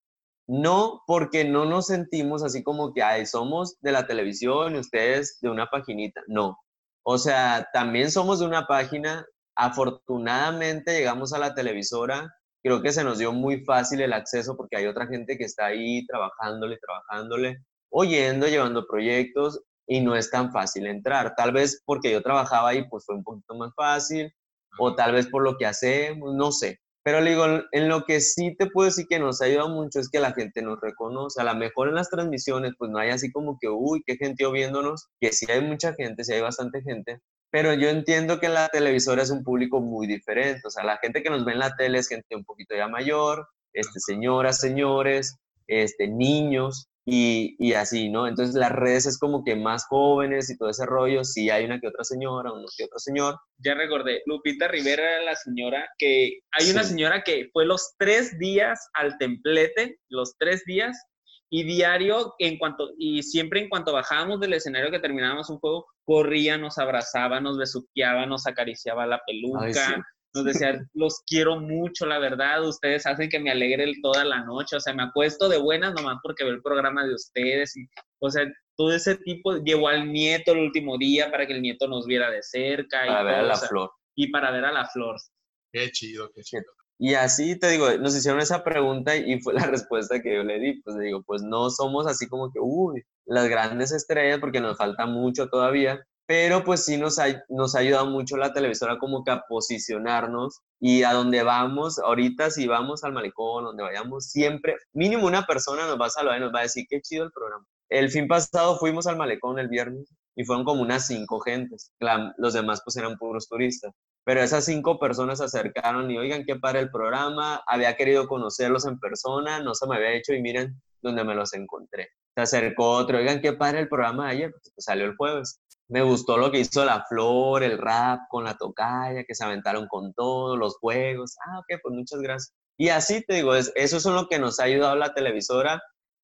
S2: No, porque no nos sentimos así como que, ay, somos de la televisión y ustedes de una paginita. No. O sea, también somos de una página. Afortunadamente llegamos a la televisora creo que se nos dio muy fácil el acceso porque hay otra gente que está ahí trabajándole, trabajándole, oyendo, llevando proyectos y no es tan fácil entrar. Tal vez porque yo trabajaba ahí, pues fue un poquito más fácil, o tal vez por lo que hacemos, no sé. Pero le digo, en lo que sí te puedo decir que nos ha ayudado mucho es que la gente nos reconoce. A lo mejor en las transmisiones, pues no hay así como que, uy, qué gente viéndonos, que sí hay mucha gente, sí hay bastante gente, pero yo entiendo que la televisora es un público muy diferente, o sea, la gente que nos ve en la tele es gente un poquito ya mayor, este, señoras, señores, este, niños y, y, así, ¿no? Entonces las redes es como que más jóvenes y todo ese rollo, sí hay una que otra señora, uno que otro señor.
S3: Ya recordé, Lupita Rivera era la señora que, hay una señora que fue los tres días al templete, los tres días, y diario, en cuanto, y siempre en cuanto bajábamos del escenario que terminábamos un juego, corría, nos abrazaba, nos besuqueaba, nos acariciaba la peluca, nos decía, los quiero mucho, la verdad, ustedes hacen que me alegre toda la noche, o sea, me acuesto de buenas nomás porque veo el programa de ustedes, y, o sea, todo ese tipo, llevó al nieto el último día para que el nieto nos viera de cerca.
S2: Para ver a la flor.
S3: Y para ver a la flor.
S1: Qué chido, qué chido.
S2: Y así te digo, nos hicieron esa pregunta y fue la *laughs* respuesta que yo le di. Pues le digo, pues no somos así como que, uy, las grandes estrellas porque nos falta mucho todavía, pero pues sí nos ha, nos ha ayudado mucho la televisora como que a posicionarnos y a donde vamos, ahorita si vamos al malecón, donde vayamos, siempre, mínimo una persona nos va a saludar y nos va a decir, qué chido el programa. El fin pasado fuimos al malecón el viernes y fueron como unas cinco gentes. los demás pues eran puros turistas. Pero esas cinco personas se acercaron y, oigan, qué para el programa, había querido conocerlos en persona, no se me había hecho y miren dónde me los encontré. Se acercó otro, oigan, qué para el programa de ayer, pues, salió el jueves. Me gustó lo que hizo la flor, el rap con la tocaya, que se aventaron con todos los juegos. Ah, ok, pues muchas gracias. Y así te digo, es, eso es lo que nos ha ayudado la televisora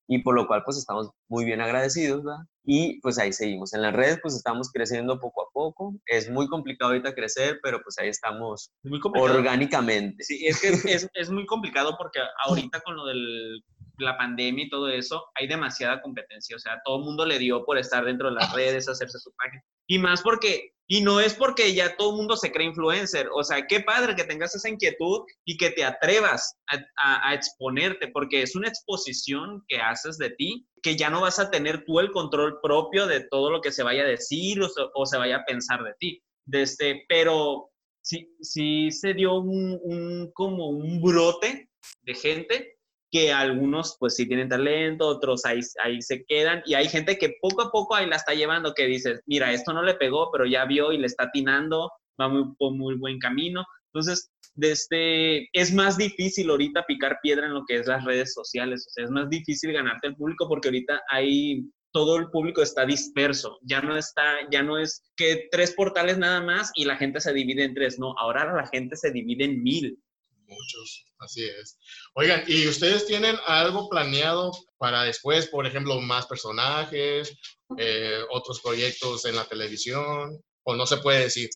S2: y por lo cual pues estamos muy bien agradecidos, ¿verdad? Y pues ahí seguimos. En las redes pues estamos creciendo poco a poco. Es muy complicado ahorita crecer, pero pues ahí estamos orgánicamente.
S3: Sí, es que es, *laughs* es muy complicado porque ahorita con lo del la pandemia y todo eso, hay demasiada competencia. O sea, todo el mundo le dio por estar dentro de las redes, hacerse su página. Y más porque, y no es porque ya todo el mundo se cree influencer. O sea, qué padre que tengas esa inquietud y que te atrevas a, exponerte, porque es una exposición que haces de ti, que ya no vas a tener tú el control propio de todo lo que se vaya a decir o, se vaya a pensar de ti. Desde, este, pero sí, sí se dio un, como un brote de gente que algunos pues sí tienen talento, otros ahí, ahí se quedan y hay gente que poco a poco ahí la está llevando, que dices, mira, esto no le pegó, pero ya vio y le está atinando, va muy, por muy buen camino. Entonces, desde, es más difícil ahorita picar piedra en lo que es las redes sociales, o sea, es más difícil ganarte el público porque ahorita hay todo el público está disperso, ya no está, ya no es que tres portales nada más y la gente se divide en tres, no, ahora la gente se divide en mil.
S1: Muchos, así es. Oigan, ¿y ustedes tienen algo planeado para después, por ejemplo, más personajes, eh, otros proyectos en la televisión? ¿O no se puede decir?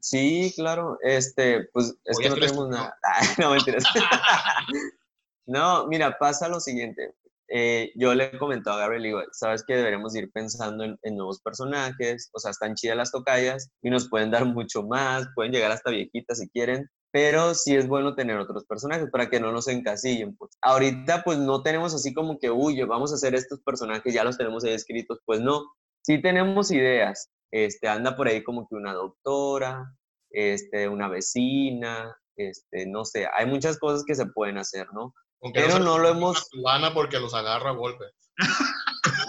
S2: Sí, claro. Este, pues es que no tenemos *laughs* nada. no, mentiras. *laughs* no, mira, pasa lo siguiente. Eh, yo le comentó a Gabriel, digo, sabes que deberemos ir pensando en, en, nuevos personajes, o sea, están chidas las tocallas y nos pueden dar mucho más, pueden llegar hasta viejitas si quieren, pero sí es bueno tener otros personajes para que no nos encasillen. Pues. Ahorita pues no tenemos así como que, uy, vamos a hacer estos personajes, ya los tenemos ahí escritos, pues no, sí tenemos ideas. Este, anda por ahí como que una doctora, este, una vecina, este, no sé, hay muchas cosas que se pueden hacer, ¿no?
S1: Aunque
S2: Pero no lo hemos...
S1: Cubana porque los agarra a golpe.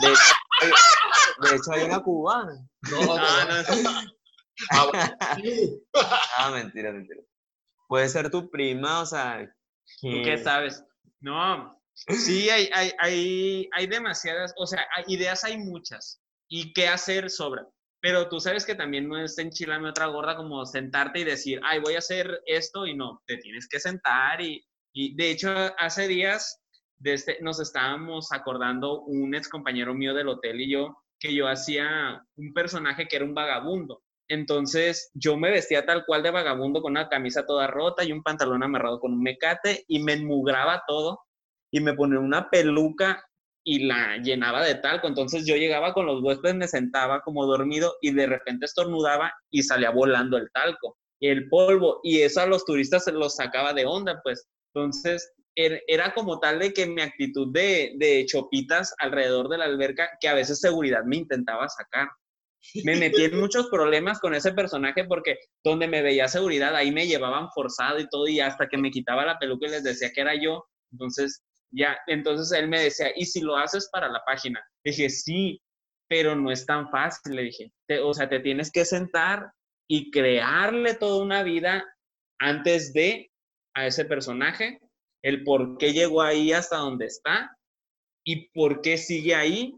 S2: De, de hecho, hay una cubana.
S1: No, no.
S3: no, *laughs*
S1: Ah.
S2: Ah, mentira, mentira. Puede ser tu prima, o sea...
S3: ¿Tú
S2: que-
S3: qué sabes? No, sí, hay, hay, hay, hay demasiadas, o sea, hay- ideas hay muchas y qué hacer sobra. Pero tú sabes que también no es enchilarme otra gorda como sentarte y decir, ay, voy a hacer esto y no, te tienes que sentar y, y de hecho hace días desde, nos estábamos acordando un ex compañero mío del hotel y yo que yo hacía un personaje que era un vagabundo. Entonces yo me vestía tal cual de vagabundo con una camisa toda rota y un pantalón amarrado con un mecate y me enmugraba todo y me ponía una peluca y la llenaba de talco. Entonces yo llegaba con los huéspedes, me sentaba como dormido y de repente estornudaba y salía volando el talco y el polvo y eso a los turistas se los sacaba de onda, pues. Entonces er- era como tal de que mi actitud de, de chopitas alrededor de la alberca que a veces seguridad me intentaba sacar me *laughs* metí en muchos problemas con ese personaje porque donde me veía seguridad, ahí me llevaban forzado y todo, y hasta que me quitaba la peluca y les decía que era yo, entonces ya, entonces él me decía, ¿y si lo haces para la página? Dije, sí, pero no es tan fácil, le dije, Te- o sea, te tienes que sentar y crearle toda una vida antes de a ese personaje, el por qué llegó ahí hasta donde está y por qué sigue ahí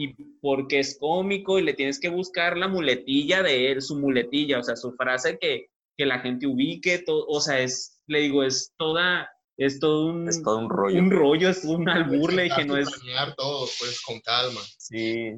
S3: y porque es cómico y le tienes que buscar la muletilla de él, su muletilla, o sea, su frase que, que la gente ubique, to- o sea, es, le digo, es toda, es todo un,
S2: Es todo un rollo.
S3: un rollo, es un albur, le dije, no es...
S1: Planear todo, pues, con calma.
S2: Sí.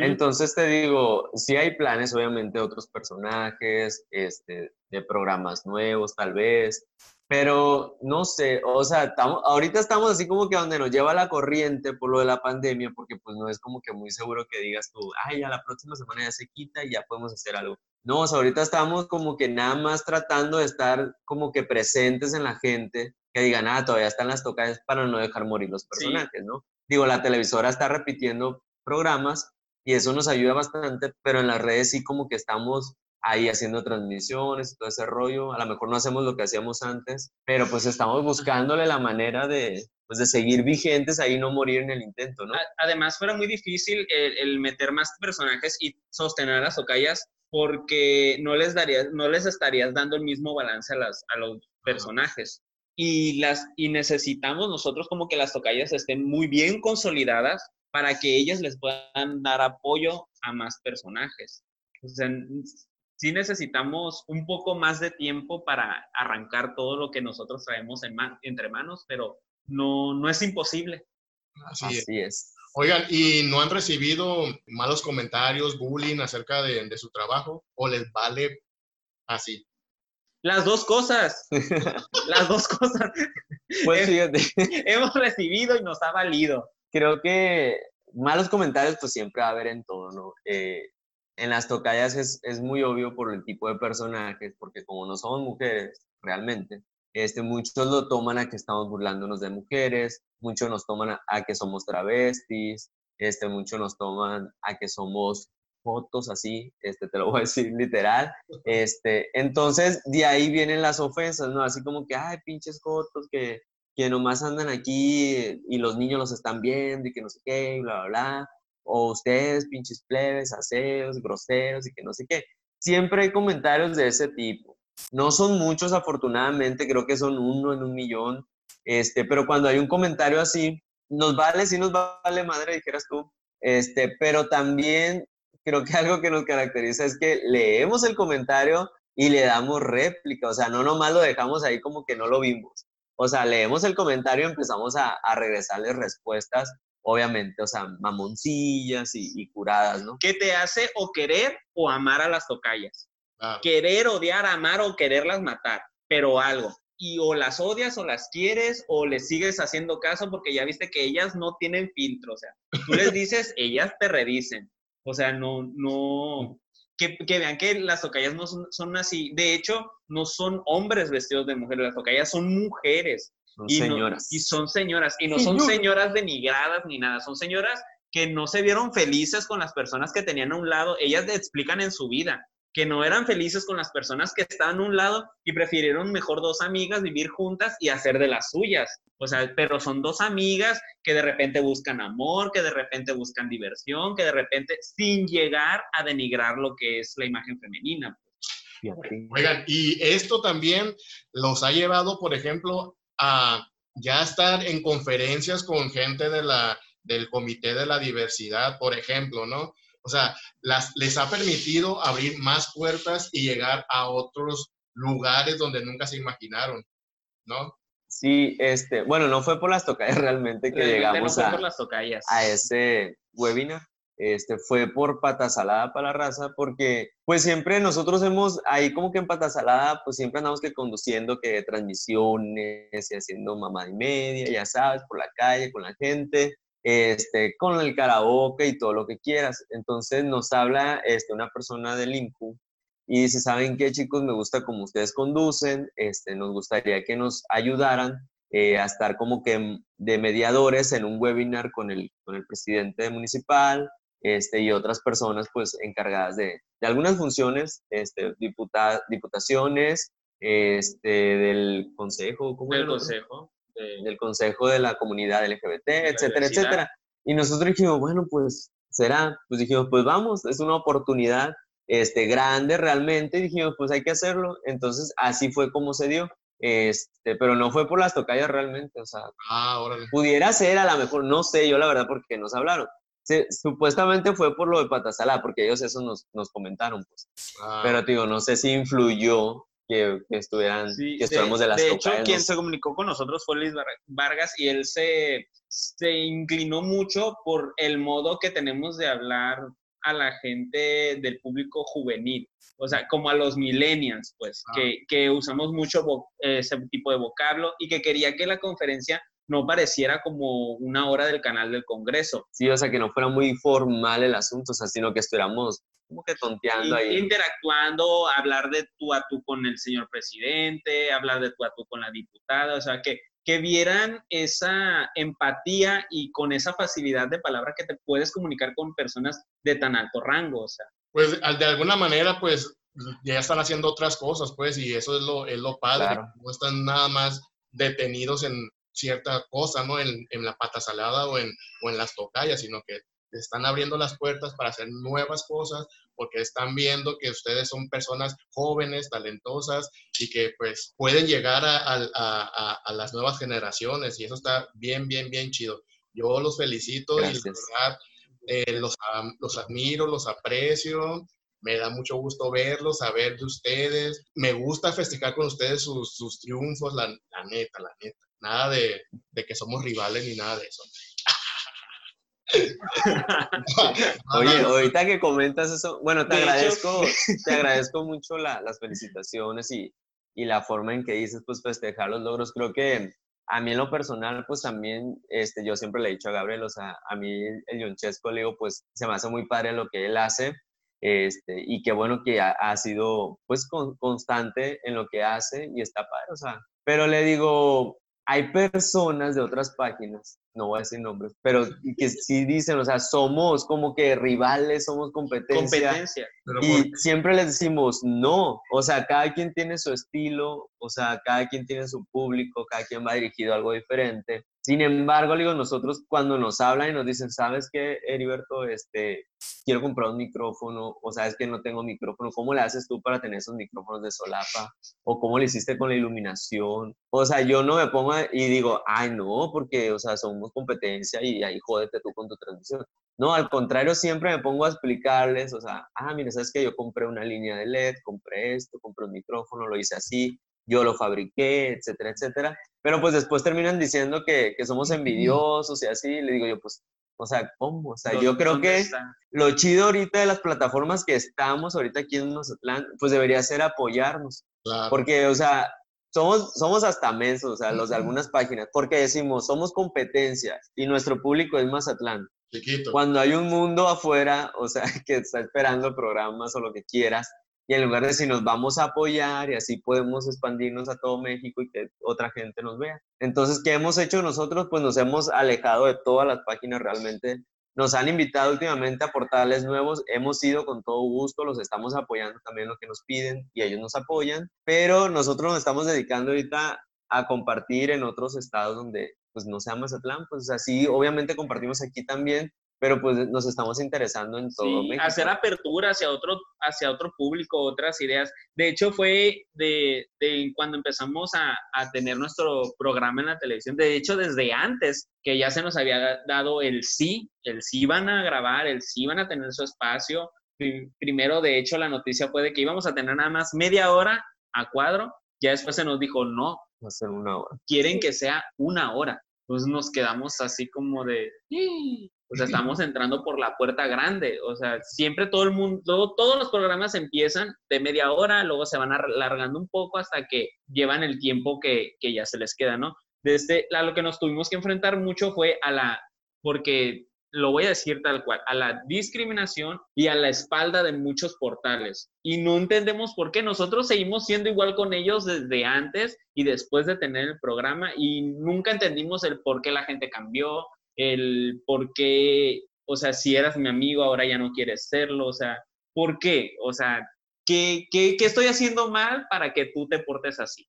S2: Entonces te digo, sí hay planes, obviamente, de otros personajes, este, de programas nuevos, tal vez, pero no sé, o sea, tamo- ahorita estamos así como que donde nos lleva la corriente por lo de la pandemia, porque pues no es como que muy seguro que digas tú, ay, ya la próxima semana ya se quita y ya podemos hacer algo. No, o sea, ahorita estamos como que nada más tratando de estar como que presentes en la gente, que digan, ah, todavía están las tocadas para no dejar morir los
S3: Sí.
S2: personajes, ¿no? Digo, la televisora está repitiendo programas y eso nos ayuda bastante, pero en las redes sí como que estamos ahí haciendo transmisiones todo ese rollo. A lo mejor no hacemos lo que hacíamos antes, pero pues estamos buscándole la manera de, pues, de seguir vigentes ahí no morir en el intento, ¿no?
S3: Además, fuera muy difícil el, el meter más personajes y sostener a las tocallas porque no les, darías, no les estarías dando el mismo balance a, las, a los personajes. Y, las, y necesitamos nosotros como que las tocallas estén muy bien consolidadas para que ellas les puedan dar apoyo a más personajes. O sea, sí necesitamos un poco más de tiempo para arrancar todo lo que nosotros traemos en entre manos, pero no, no es imposible.
S1: Así es. Oigan, ¿y no han recibido malos comentarios, bullying acerca de, de su trabajo? ¿O les vale así?
S3: Las dos cosas, *laughs* las dos cosas
S2: Pues fíjate, *laughs*
S3: hemos recibido y nos ha valido.
S2: creo que malos comentarios pues siempre va a haber en todo, ¿no? Eh, en las tocallas es, es muy obvio por el tipo de personajes, porque como no somos mujeres realmente, este, muchos lo toman a que estamos burlándonos de mujeres, muchos nos toman a, a que somos travestis, este, muchos nos toman a que somos fotos así, este, te lo voy a decir literal, este, entonces de ahí vienen las ofensas, ¿no? Así como que, ay, pinches fotos que, que nomás andan aquí y los niños los están viendo y que no sé qué, y bla, bla, bla, o ustedes, pinches plebes, aseos, groseros y que no sé qué. Siempre hay comentarios de ese tipo. No son muchos, afortunadamente, creo que son uno en un millón, este, pero cuando hay un comentario así, nos vale, sí nos vale madre, dijeras tú, este, pero también creo que algo que nos caracteriza es que leemos el comentario y le damos réplica, o sea, no nomás lo dejamos ahí como que no lo vimos. O sea, leemos el comentario y empezamos a, a regresarles respuestas, obviamente, o sea, mamoncillas y, y curadas, ¿no?
S3: ¿Qué te hace o querer o amar a las tocallas?
S1: Claro.
S3: Querer, odiar, amar o quererlas matar, pero algo. Y o las odias o las quieres o les sigues haciendo caso porque ya viste que ellas no tienen filtro. O sea, tú les dices, *laughs* ellas te redicen. O sea, no, no, que, que vean que las tocallas no son, son así. De hecho, no son hombres vestidos de mujeres, las tocallas son mujeres.
S2: Son
S3: y no-
S2: señoras.
S3: y son señoras. Y no son
S1: Señor.
S3: señoras denigradas ni nada. Son señoras que no se vieron felices con las personas que tenían a un lado. Ellas te explican en su vida. que no eran felices con las personas que estaban a un lado y prefirieron mejor dos amigas vivir juntas y hacer de las suyas. O sea, pero son dos amigas que de repente buscan amor, que de repente buscan diversión, que de repente sin llegar a denigrar lo que es la imagen femenina.
S1: Oigan, y esto también los ha llevado, por ejemplo, a ya estar en conferencias con gente de la, del Comité de la Diversidad, por ejemplo, ¿no? O sea, las, les ha permitido abrir más puertas y llegar a otros lugares donde nunca se imaginaron, ¿no?
S2: Sí, este, bueno, no fue por las tocallas *laughs* realmente que llegamos a, a ese webinar. Este, fue por pata salada para la raza, porque pues siempre nosotros hemos, ahí como que en pata salada, pues siempre andamos que conduciendo que transmisiones y haciendo mamá y media, ya sabes, por la calle, con la gente, este, con el karaoke y todo lo que quieras. Entonces nos habla este, una persona del INCU y dice, ¿saben qué chicos? Me gusta como ustedes conducen, este, nos gustaría que nos ayudaran eh, a estar como que de mediadores en un webinar con el, con el presidente municipal este, y otras personas pues encargadas de, de algunas funciones, este, diputaciones, este, del consejo,
S3: ¿cómo del consejo
S2: del Consejo de la Comunidad LGBT, etcétera, etcétera. Y nosotros dijimos, bueno, pues será, pues dijimos, pues vamos, es una oportunidad este, grande realmente, y dijimos, pues hay que hacerlo. Entonces, así fue como se dio. Este, pero no fue por las tocallas realmente, o sea,
S1: ah,
S2: pudiera ser a lo mejor, no sé yo la verdad porque nos hablaron. Supuestamente fue por lo de Patasala, porque ellos eso nos, nos comentaron, pues. Ah. Pero digo, no sé si influyó que, estuvieran, que estuviéramos de, las
S3: De hecho, quien se comunicó con nosotros fue Luis Vargas y él se, se inclinó mucho por el modo que tenemos de hablar a la gente del público juvenil, o sea, como a los millennials, pues, ah. que, que, usamos mucho ese tipo de vocablo y que quería que la conferencia no pareciera como una hora del canal del Congreso.
S2: Sí, o sea, que no fuera muy formal el asunto, o sea, sino que estuviéramos como que tonteando ahí.
S3: Interactuando, hablar de tú a tú con el señor presidente, hablar de tú a tú con la diputada, o sea, que, que vieran esa empatía y con esa facilidad de palabra que te puedes comunicar con personas de tan alto rango, o sea.
S1: Pues de alguna manera, pues ya están haciendo otras cosas, pues, y eso es lo, es lo padre, no están nada más detenidos en cierta cosa, ¿no? En, en la pata salada o en, o en las tocallas, sino que están abriendo las puertas para hacer nuevas cosas, porque están viendo que ustedes son personas jóvenes, talentosas y que pues pueden llegar a, las nuevas generaciones y eso está bien, bien, bien chido. Yo los felicito y verdad, eh, los, los admiro, los aprecio. Me da mucho gusto verlos, saber de ustedes. Me gusta festejar con ustedes sus, sus triunfos, la, la, neta, la neta. Nada de, de que somos rivales ni nada de eso. *laughs*
S2: Oye, ahorita que comentas eso, bueno, te agradezco, te agradezco mucho las felicitaciones y, y, la forma en que dices, pues, festejar los logros. Creo que a mí en lo personal, pues, también, este, yo siempre le he dicho a Gabriel, o sea, a mí el Yonchesco, le digo, pues, se me hace muy padre lo que él hace, este, y qué bueno que ha, ha sido, pues, constante en lo que hace y está padre, o sea, pero le digo, hay personas de otras páginas no voy a decir nombres, pero que *laughs* sí dicen, o sea, somos como que rivales, somos competencia. Competencia. Y siempre les decimos, no, o sea, cada quien tiene su estilo, o sea, cada quien tiene su público, cada quien va dirigido a algo diferente. Sin embargo, digo, nosotros cuando nos hablan y nos dicen, ¿sabes qué, Heriberto? Este, quiero comprar un micrófono, o sabes que no tengo micrófono, ¿cómo le haces tú para tener esos micrófonos de solapa? ¿O cómo le hiciste con la iluminación? O sea, yo no me pongo y digo, ay, no, porque, o sea, somos competencia y ahí jódete tú con tu transmisión. No, al contrario, siempre me pongo a explicarles, o sea, ah, mira, sabes que yo compré una línea de LED, compré esto, compré un micrófono, lo hice así, yo lo fabriqué, etcétera, etcétera. Pero pues después terminan diciendo que, que somos envidiosos y así, le digo yo, pues, o sea, ¿cómo? O sea, yo creo que lo chido ahorita de las plataformas que estamos ahorita aquí en Mazatlán, pues debería ser apoyarnos. Porque, o sea, somos, somos hasta mensos, o sea, los de algunas páginas, porque decimos, somos competencia y nuestro público es Mazatlán. Cuando hay un mundo afuera, o sea, *laughs* que está esperando programas o lo que quieras, y en lugar de si nos vamos a apoyar y así podemos expandirnos a todo México y que otra gente nos vea. Entonces, ¿qué hemos hecho nosotros? Pues nos hemos alejado de todas las páginas realmente. nos han invitado últimamente a portales nuevos, hemos ido con todo gusto, los estamos apoyando también lo que nos piden y ellos nos apoyan, pero nosotros nos estamos dedicando ahorita a compartir en otros estados donde pues no sea Mazatlán, pues así obviamente compartimos aquí también, pero pues nos estamos interesando en todo
S3: sí, Hacer apertura hacia otro, hacia otro público, otras ideas. De hecho, fue de, de cuando empezamos a, a, tener nuestro programa en la televisión, de hecho, desde antes que ya se nos había dado el sí, el sí van a grabar, el sí van a tener su espacio. Primero, de hecho, la noticia fue de que íbamos a tener nada más media hora a cuadro, ya después se nos dijo, no,
S2: va a ser una hora.
S3: Quieren que sea una hora. Entonces nos quedamos así como de, o sea, estamos entrando por la puerta grande. O sea, siempre todo el mundo, todos los programas empiezan de media hora, luego se van alargando un poco hasta que llevan el tiempo que, que ya se les queda, ¿no? Desde a lo que nos tuvimos que enfrentar mucho fue a la, porque lo voy a decir tal cual, a la discriminación y a la espalda de muchos portales. Y no entendemos por qué. Nosotros seguimos siendo igual con ellos desde antes y después de tener el programa y nunca entendimos el por qué la gente cambió, el por qué, o sea, si eras mi amigo, ahora ya no quieres serlo, o sea, ¿por qué? O sea, ¿qué, qué, qué estoy haciendo mal para que tú te portes así?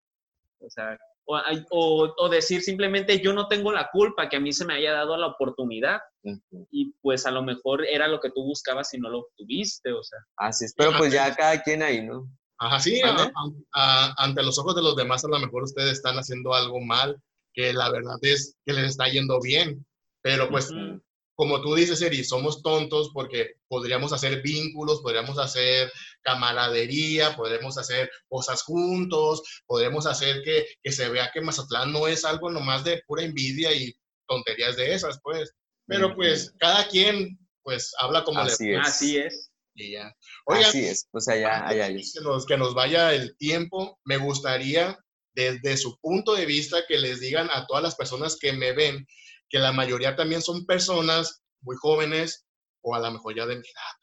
S3: O sea, o, o, o, decir simplemente yo no tengo la culpa que a mí se me haya dado la oportunidad uh -huh. y pues a lo mejor era lo que tú buscabas y no lo tuviste, o sea.
S2: Así es, pero pues ya cada quien ahí, ¿no?
S1: Ajá, sí, a, a, ante los ojos de los demás a lo mejor ustedes están haciendo algo mal, que la verdad es que les está yendo bien, pero pues, uh -huh. como tú dices, Eri, somos tontos porque podríamos hacer vínculos, podríamos hacer camaradería, podemos hacer cosas juntos, podemos hacer que, que, se vea que Mazatlán no es algo nomás de pura envidia y tonterías de esas, pues. Pero pues cada quien pues habla como
S2: Así
S1: le
S2: es.
S3: Así es.
S1: Y ya.
S2: Oigan, Así es, pues allá, allá
S1: que, nos, que nos vaya el tiempo, me gustaría desde su punto de vista que les digan a todas las personas que me ven que la mayoría también son personas muy jóvenes o a lo mejor ya de mi edad.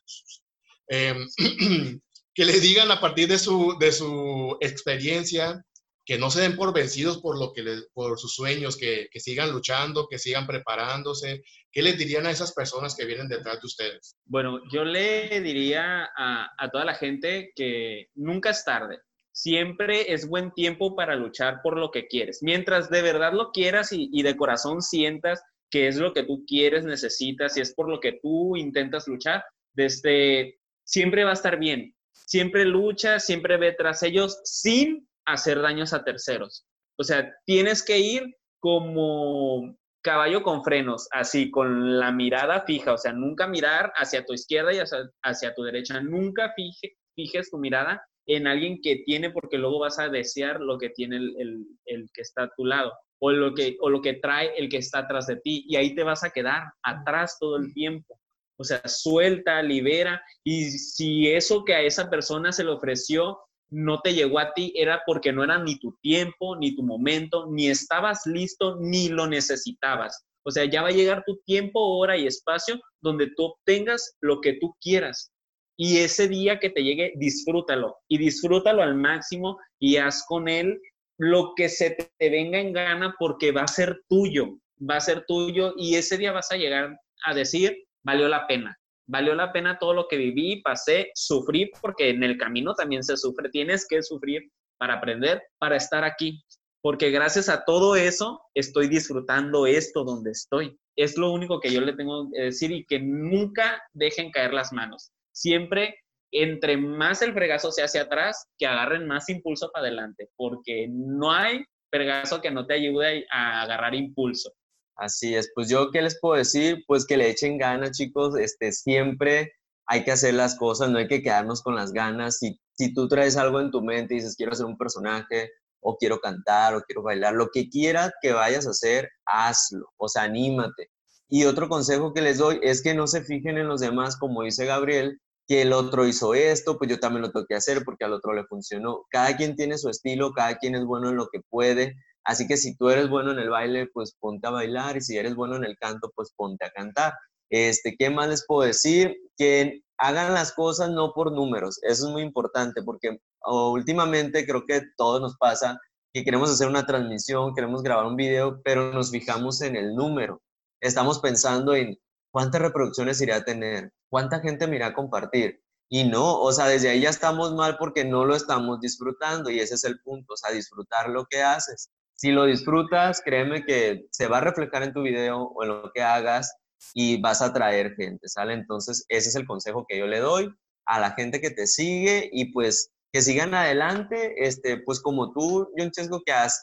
S1: Eh, *clears throat* que le digan a partir de su, de su experiencia que no se den por vencidos por, lo que les, por sus sueños, que, que, sigan luchando, que sigan preparándose. ¿Qué les dirían a esas personas que vienen detrás de ustedes?
S3: Bueno, yo le diría a, a toda la gente que nunca es tarde. Siempre es buen tiempo para luchar por lo que quieres. Mientras de verdad lo quieras y, de corazón sientas que es lo que tú quieres, necesitas y es por lo que tú intentas luchar, desde, siempre va a estar bien. Siempre lucha, siempre ve tras ellos sin hacer daños a terceros. O sea, tienes que ir como caballo con frenos, así, con la mirada fija, o sea, nunca mirar hacia tu izquierda y hacia, hacia tu derecha, nunca fije, fijes tu mirada en alguien que tiene, porque luego vas a desear lo que tiene el, el, el, que está a tu lado, o lo, que, o lo que trae el que está atrás de ti, y ahí te vas a quedar atrás todo el tiempo. O sea, suelta, libera, y si eso que a esa persona se le ofreció no te llegó a ti era porque no era ni tu tiempo, ni tu momento, ni estabas listo, ni lo necesitabas. O sea, ya va a llegar tu tiempo, hora y espacio donde tú obtengas lo que tú quieras. Y ese día que te llegue, disfrútalo y disfrútalo al máximo y haz con él lo que se te venga en gana porque va a ser tuyo, va a ser tuyo y ese día vas a llegar a decir, valió la pena valió la pena todo lo que viví, pasé, sufrí, porque en el camino también se sufre, tienes que sufrir para aprender, para estar aquí, porque gracias a todo eso estoy disfrutando esto donde estoy. Es lo único que yo le tengo que decir y que nunca dejen caer las manos. Siempre, entre más el fregazo se hace atrás, que agarren más impulso para adelante, porque no hay fregazo que no te ayude a agarrar impulso.
S2: Así es, pues yo qué les puedo decir, pues que le echen ganas, chicos, este, siempre hay que hacer las cosas, no hay que quedarnos con las ganas. Si, si tú traes algo en tu mente y dices, quiero hacer un personaje, o quiero cantar, o quiero bailar, lo que quieras que vayas a hacer, hazlo, o sea, anímate. Y otro consejo que les doy es que no se fijen en los demás, como dice Gabriel, que el otro hizo esto, pues yo también lo tengo que hacer porque al otro le funcionó. Cada quien tiene su estilo, cada quien es bueno en lo que puede, Así que si tú eres bueno en el baile, pues ponte a bailar y si eres bueno en el canto, pues ponte a cantar. Este, ¿Qué más les puedo decir? Que hagan las cosas no por números. Eso es muy importante porque últimamente creo que todo nos pasa que queremos hacer una transmisión, queremos grabar un video, pero nos fijamos en el número. Estamos pensando en ¿cuántas reproducciones irá a tener? ¿Cuánta gente me irá a compartir? Y no, o sea, desde ahí ya estamos mal porque no lo estamos disfrutando y ese es el punto, o sea, disfrutar lo que haces. Si lo disfrutas, créeme que se va a reflejar en tu video o en lo que hagas y vas a atraer gente, ¿sale? Entonces, ese es el consejo que yo le doy a la gente que te sigue y pues que sigan adelante, este, pues como tú, John Chesco, que has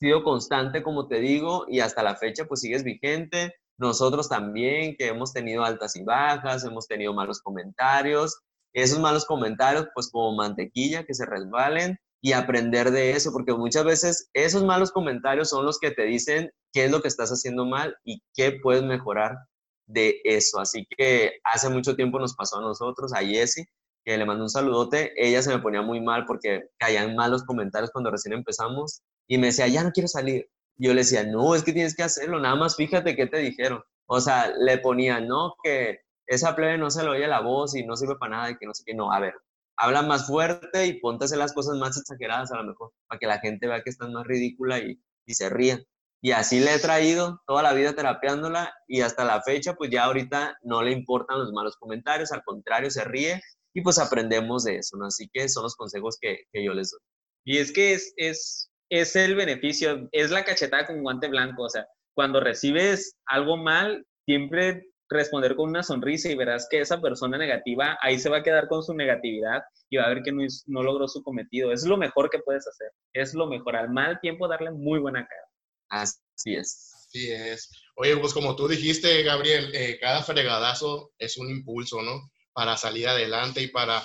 S2: sido constante, como te digo, y hasta la fecha pues sigues vigente. Nosotros también, que hemos tenido altas y bajas, hemos tenido malos comentarios. Esos malos comentarios, pues como mantequilla, que se resbalen y aprender de eso, porque muchas veces esos malos comentarios son los que te dicen qué es lo que estás haciendo mal y qué puedes mejorar de eso. Así que hace mucho tiempo nos pasó a nosotros, a Jessie, que le mando un saludote, ella se me ponía muy mal porque caían malos comentarios cuando recién empezamos y me decía, ya no quiero salir. Yo le decía, no, es que tienes que hacerlo, nada más fíjate qué te dijeron. O sea, le ponía, no, que esa plebe no se le oye la voz y no sirve para nada y que no sé qué, no, a ver, habla más fuerte y ponte a hacer las cosas más exageradas a lo mejor, para que la gente vea que estás más ridícula y, y se ría. Y así le he traído toda la vida terapeándola y hasta la fecha, pues ya ahorita no le importan los malos comentarios, al contrario, se ríe y pues aprendemos de eso, ¿no? Así que son los consejos que, que yo les doy.
S3: Y es que es, es, es el beneficio, es la cachetada con guante blanco, o sea, cuando recibes algo mal, siempre responder con una sonrisa y verás que esa persona negativa ahí se va a quedar con su negatividad y va a ver que no, no logró su cometido. Es lo mejor que puedes hacer, es lo mejor. Al mal tiempo darle muy buena cara.
S2: Así es.
S1: Así es. Oye, pues como tú dijiste, Gabriel, eh, cada fregadazo es un impulso, ¿no? Para salir adelante y para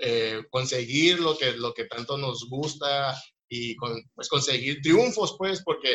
S1: eh, conseguir lo que, lo que tanto nos gusta y pues conseguir triunfos, pues, porque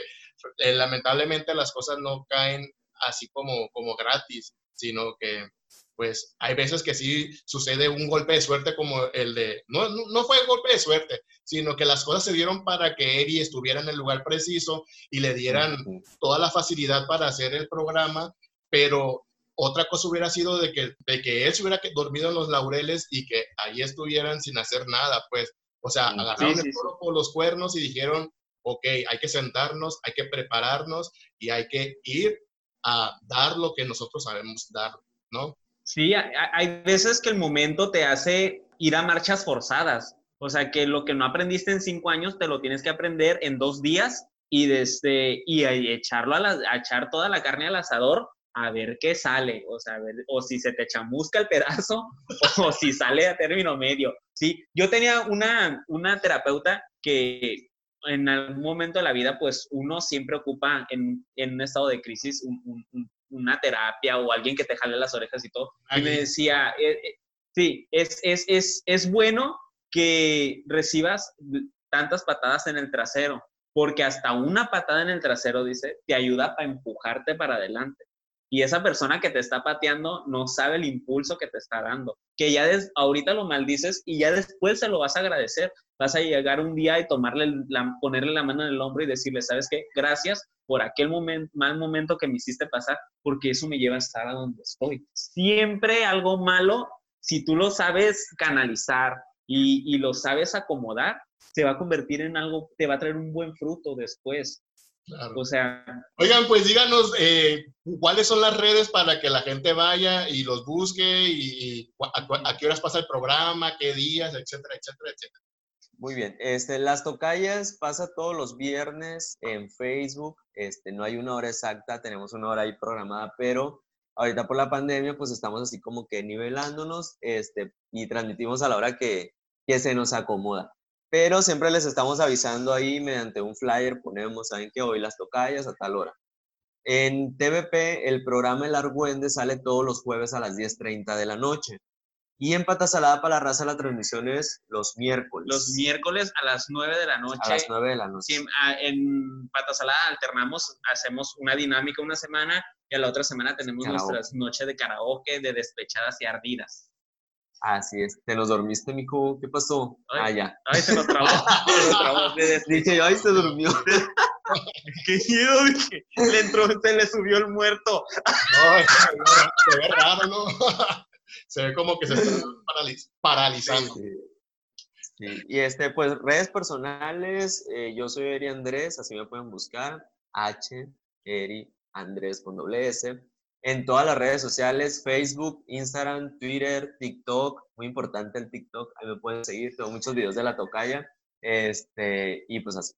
S1: eh, lamentablemente las cosas no caen así como, como gratis, sino que pues hay veces que sí sucede un golpe de suerte como el de, no, no fue golpe de suerte, sino que las cosas se dieron para que Eri estuviera en el lugar preciso y le dieran toda la facilidad para hacer el programa, pero otra cosa hubiera sido de que, de que él se hubiera dormido en los laureles y que ahí estuvieran sin hacer nada, pues, o sea, agarraron el toro por los cuernos y dijeron, ok, hay que sentarnos, hay que prepararnos y hay que ir a dar lo que nosotros sabemos dar, ¿no?
S3: Sí, hay veces que el momento te hace ir a marchas forzadas. O sea, que lo que no aprendiste en cinco años te lo tienes que aprender en dos días y, desde, y echarlo a, la, echar toda la carne al asador a ver qué sale, o sea, o si se te chamusca el pedazo *laughs* o si sale a término medio. Sí, yo tenía una, una terapeuta que en algún momento de la vida, pues uno siempre ocupa en, en un estado de crisis una terapia o alguien que te jale las orejas y todo. Y me decía, eh, eh, sí, es, es, es, es bueno que recibas tantas patadas en el trasero, porque hasta una patada en el trasero, dice, te ayuda para empujarte para adelante y esa persona que te está pateando no sabe el impulso que te está dando, que ya ahorita lo maldices y ya después se lo vas a agradecer. Vas a llegar un día y tomarle ponerle la mano en el hombro y decirle, ¿sabes qué? Gracias por aquel mal momento que me hiciste pasar, porque eso me lleva a estar a donde estoy. Siempre algo malo, si tú lo sabes canalizar y, y lo sabes acomodar, se va a convertir en algo, te va a traer un buen fruto después. O sea.
S1: Oigan, pues díganos eh, cuáles son las redes para que la gente vaya y los busque y, a, qué horas pasa el programa, qué días, etcétera, etcétera, etcétera.
S2: Muy bien. Este, Las Tocayas pasa todos los viernes en Facebook. Este, no hay una hora exacta, tenemos una hora ahí programada, pero ahorita por la pandemia, pues estamos así como que nivelándonos este, y transmitimos a la hora que, que se nos acomoda pero siempre les estamos avisando ahí mediante un flyer, ponemos, saben que hoy las tocayas a tal hora. En TVP, el programa El Argüende sale todos los jueves a las 10.30 de la noche. Y en Pata Salada para la Raza la transmisión es los miércoles.
S3: Los miércoles a las 9 de la noche.
S2: A las 9 de la noche.
S3: En Pata Salada alternamos, hacemos una dinámica una semana y a la otra semana tenemos nuestras noches de karaoke, de despechadas y ardidas.
S2: Así es. ¿Te nos dormiste, mijo? ¿Qué pasó?
S3: ah,
S2: ya.
S3: Ay, se nos trabó. se nos trabó. *laughs*
S2: Dije, ay, se durmió. *laughs*
S3: Qué miedo, dije. Le entró, se le subió el muerto.
S1: No, se ve raro, ¿no? *laughs* Se ve como que se está paralizando.
S2: Sí. Y este, pues, redes personales, eh, yo soy Eri Andrés, así me pueden buscar. H, Eri Andrés con doble S. en todas las redes sociales, Facebook, Instagram, Twitter, TikTok, muy importante el TikTok, ahí me pueden seguir, tengo muchos videos de la tocaya, este, y pues así.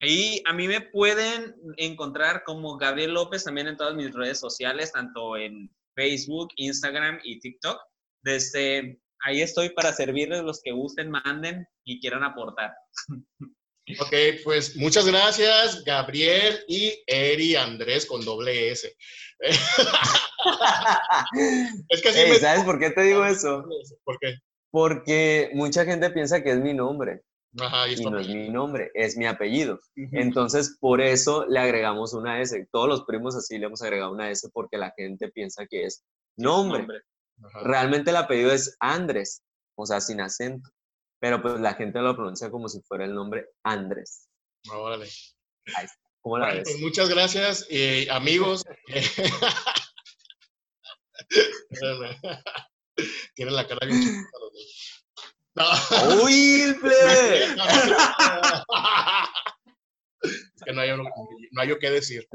S3: Y a mí me pueden encontrar como Gabriel López también en todas mis redes sociales, tanto en Facebook, Instagram y TikTok. Desde ahí estoy para servirles los que gusten, manden y quieran aportar. *laughs*
S1: Ok, pues muchas gracias, Gabriel y Eri Andrés con doble S. *laughs*
S2: es que así ¿Sabes por qué te digo *laughs* eso?
S1: ¿Por qué?
S2: Porque mucha gente piensa que es mi nombre. Ajá, y, no es mi nombre, es mi apellido. Entonces, por eso le agregamos una S. Todos los primos así le hemos agregado una S porque la gente piensa que es nombre. Realmente el apellido es Andrés, o sea, sin acento. Pero pues la gente lo pronuncia como si fuera el nombre Andrés.
S1: Órale.
S2: ¿Cómo la ves?
S1: Pues muchas gracias, eh, amigos. *laughs* *laughs* Tienen la cara bien chiquita los dos.
S2: ¡Uy, *laughs*
S1: es que no hay, no hay que decir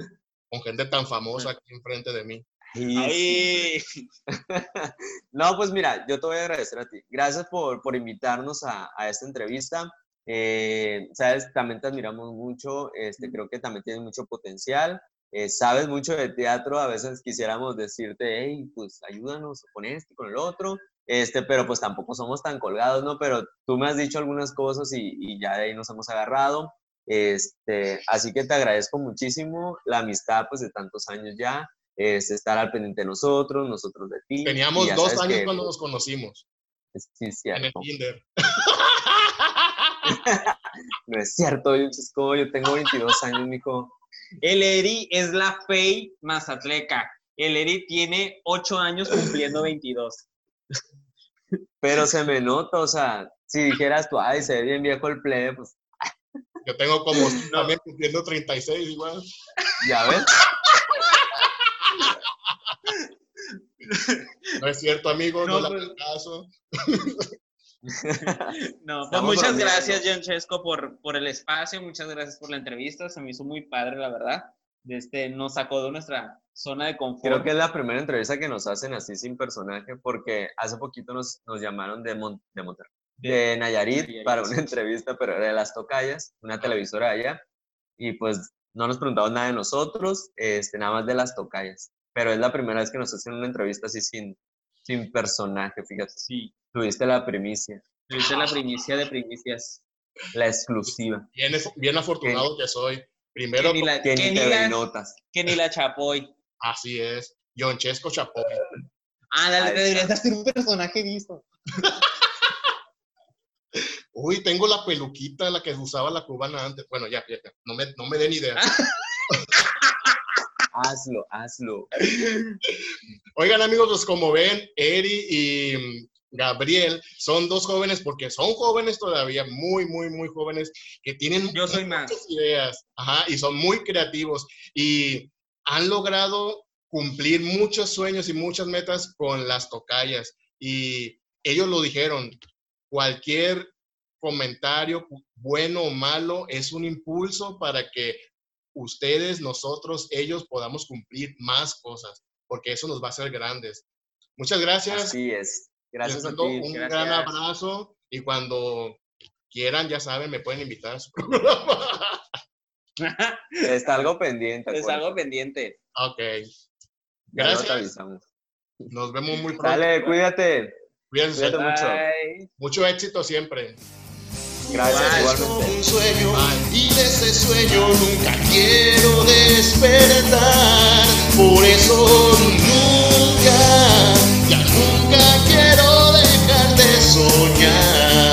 S1: con gente tan famosa aquí enfrente de mí. *laughs*
S2: no, pues mira, yo te voy a agradecer a ti. Gracias por, por invitarnos a, a, esta entrevista. Eh, sabes, también te admiramos mucho, este, creo que también tienes mucho potencial. Eh, sabes mucho de teatro, a veces quisiéramos decirte, hey, pues ayúdanos con esto con el otro, este, pero pues tampoco somos tan colgados, ¿no? Pero tú me has dicho algunas cosas y, y ya de ahí nos hemos agarrado. Este, así que te agradezco muchísimo la amistad pues de tantos años ya, es estar al pendiente de nosotros, nosotros de ti.
S1: Teníamos dos años cuando nos conocimos.
S2: Sí, cierto.
S1: En el kinder. *laughs*
S2: no es cierto, yo, yo tengo 22 años, mijo.
S3: El Eri es la Fey Mazatleca. El Eri tiene 8 años cumpliendo 22.
S2: Pero se me nota, o sea, si dijeras tú, ay, se ve bien viejo el plebe, pues. *laughs*
S1: Yo tengo como también cumpliendo 36 igual.
S2: ¿Ya ves? *laughs*
S1: No es cierto, amigo, no, no le pues caso. *laughs*
S3: No, pues muchas gracias, John Chesco, por, por el espacio, muchas gracias por la entrevista, se me hizo muy padre, la verdad. Este, nos sacó de nuestra zona de confort.
S2: Creo que es la primera entrevista que nos hacen así sin personaje, porque hace poquito nos, nos llamaron de, de Monterrey, de, Nayarit, para una entrevista, pero era de las Tocayas, una televisora allá, y pues no nos preguntaban nada de nosotros, este, nada más de las Tocayas. Pero es la primera vez que nos hacen una entrevista así sin, sin personaje, fíjate.
S3: Sí.
S2: Tuviste la primicia.
S3: Tuviste la primicia de primicias.
S2: La exclusiva.
S1: Bien, bien afortunado que soy. Primero,
S3: que ni la, que, ni la, notas. Que ni la Chapoy.
S1: Así es. Chesco Chapoy.
S3: Ah, dale, te deberías hacer un personaje visto. *laughs*
S1: Uy, tengo la peluquita, la que usaba la cubana antes. Bueno, ya, ya, ya. No me, no me den idea. *laughs*
S2: hazlo, hazlo.
S1: Oigan, amigos, pues como ven, Eri y Gabriel son dos jóvenes, porque son jóvenes todavía, muy, muy, muy jóvenes, que tienen
S3: Yo soy
S1: muchas
S3: más.
S1: ideas, ajá, y son muy creativos y han logrado cumplir muchos sueños y muchas metas con las tocallas. Y ellos lo dijeron, cualquier comentario, bueno o malo, es un impulso para que ustedes, nosotros, ellos podamos cumplir más cosas, porque eso nos va a hacer grandes. Muchas gracias.
S2: Así es. Gracias a ti.
S1: Un gran abrazo y cuando quieran, ya saben, me pueden invitar a su *laughs*
S2: Está algo pendiente.
S3: Está algo pendiente.
S1: Ok. Gracias. Nos vemos muy pronto.
S2: Dale, cuídate.
S1: Cuídense.
S2: Cuídate
S1: mucho. Mucho éxito siempre.
S2: Gracias, igualmente.
S4: un sueño y de ese sueño nunca quiero despertar. Por eso nunca, ya nunca quiero dejar de soñar.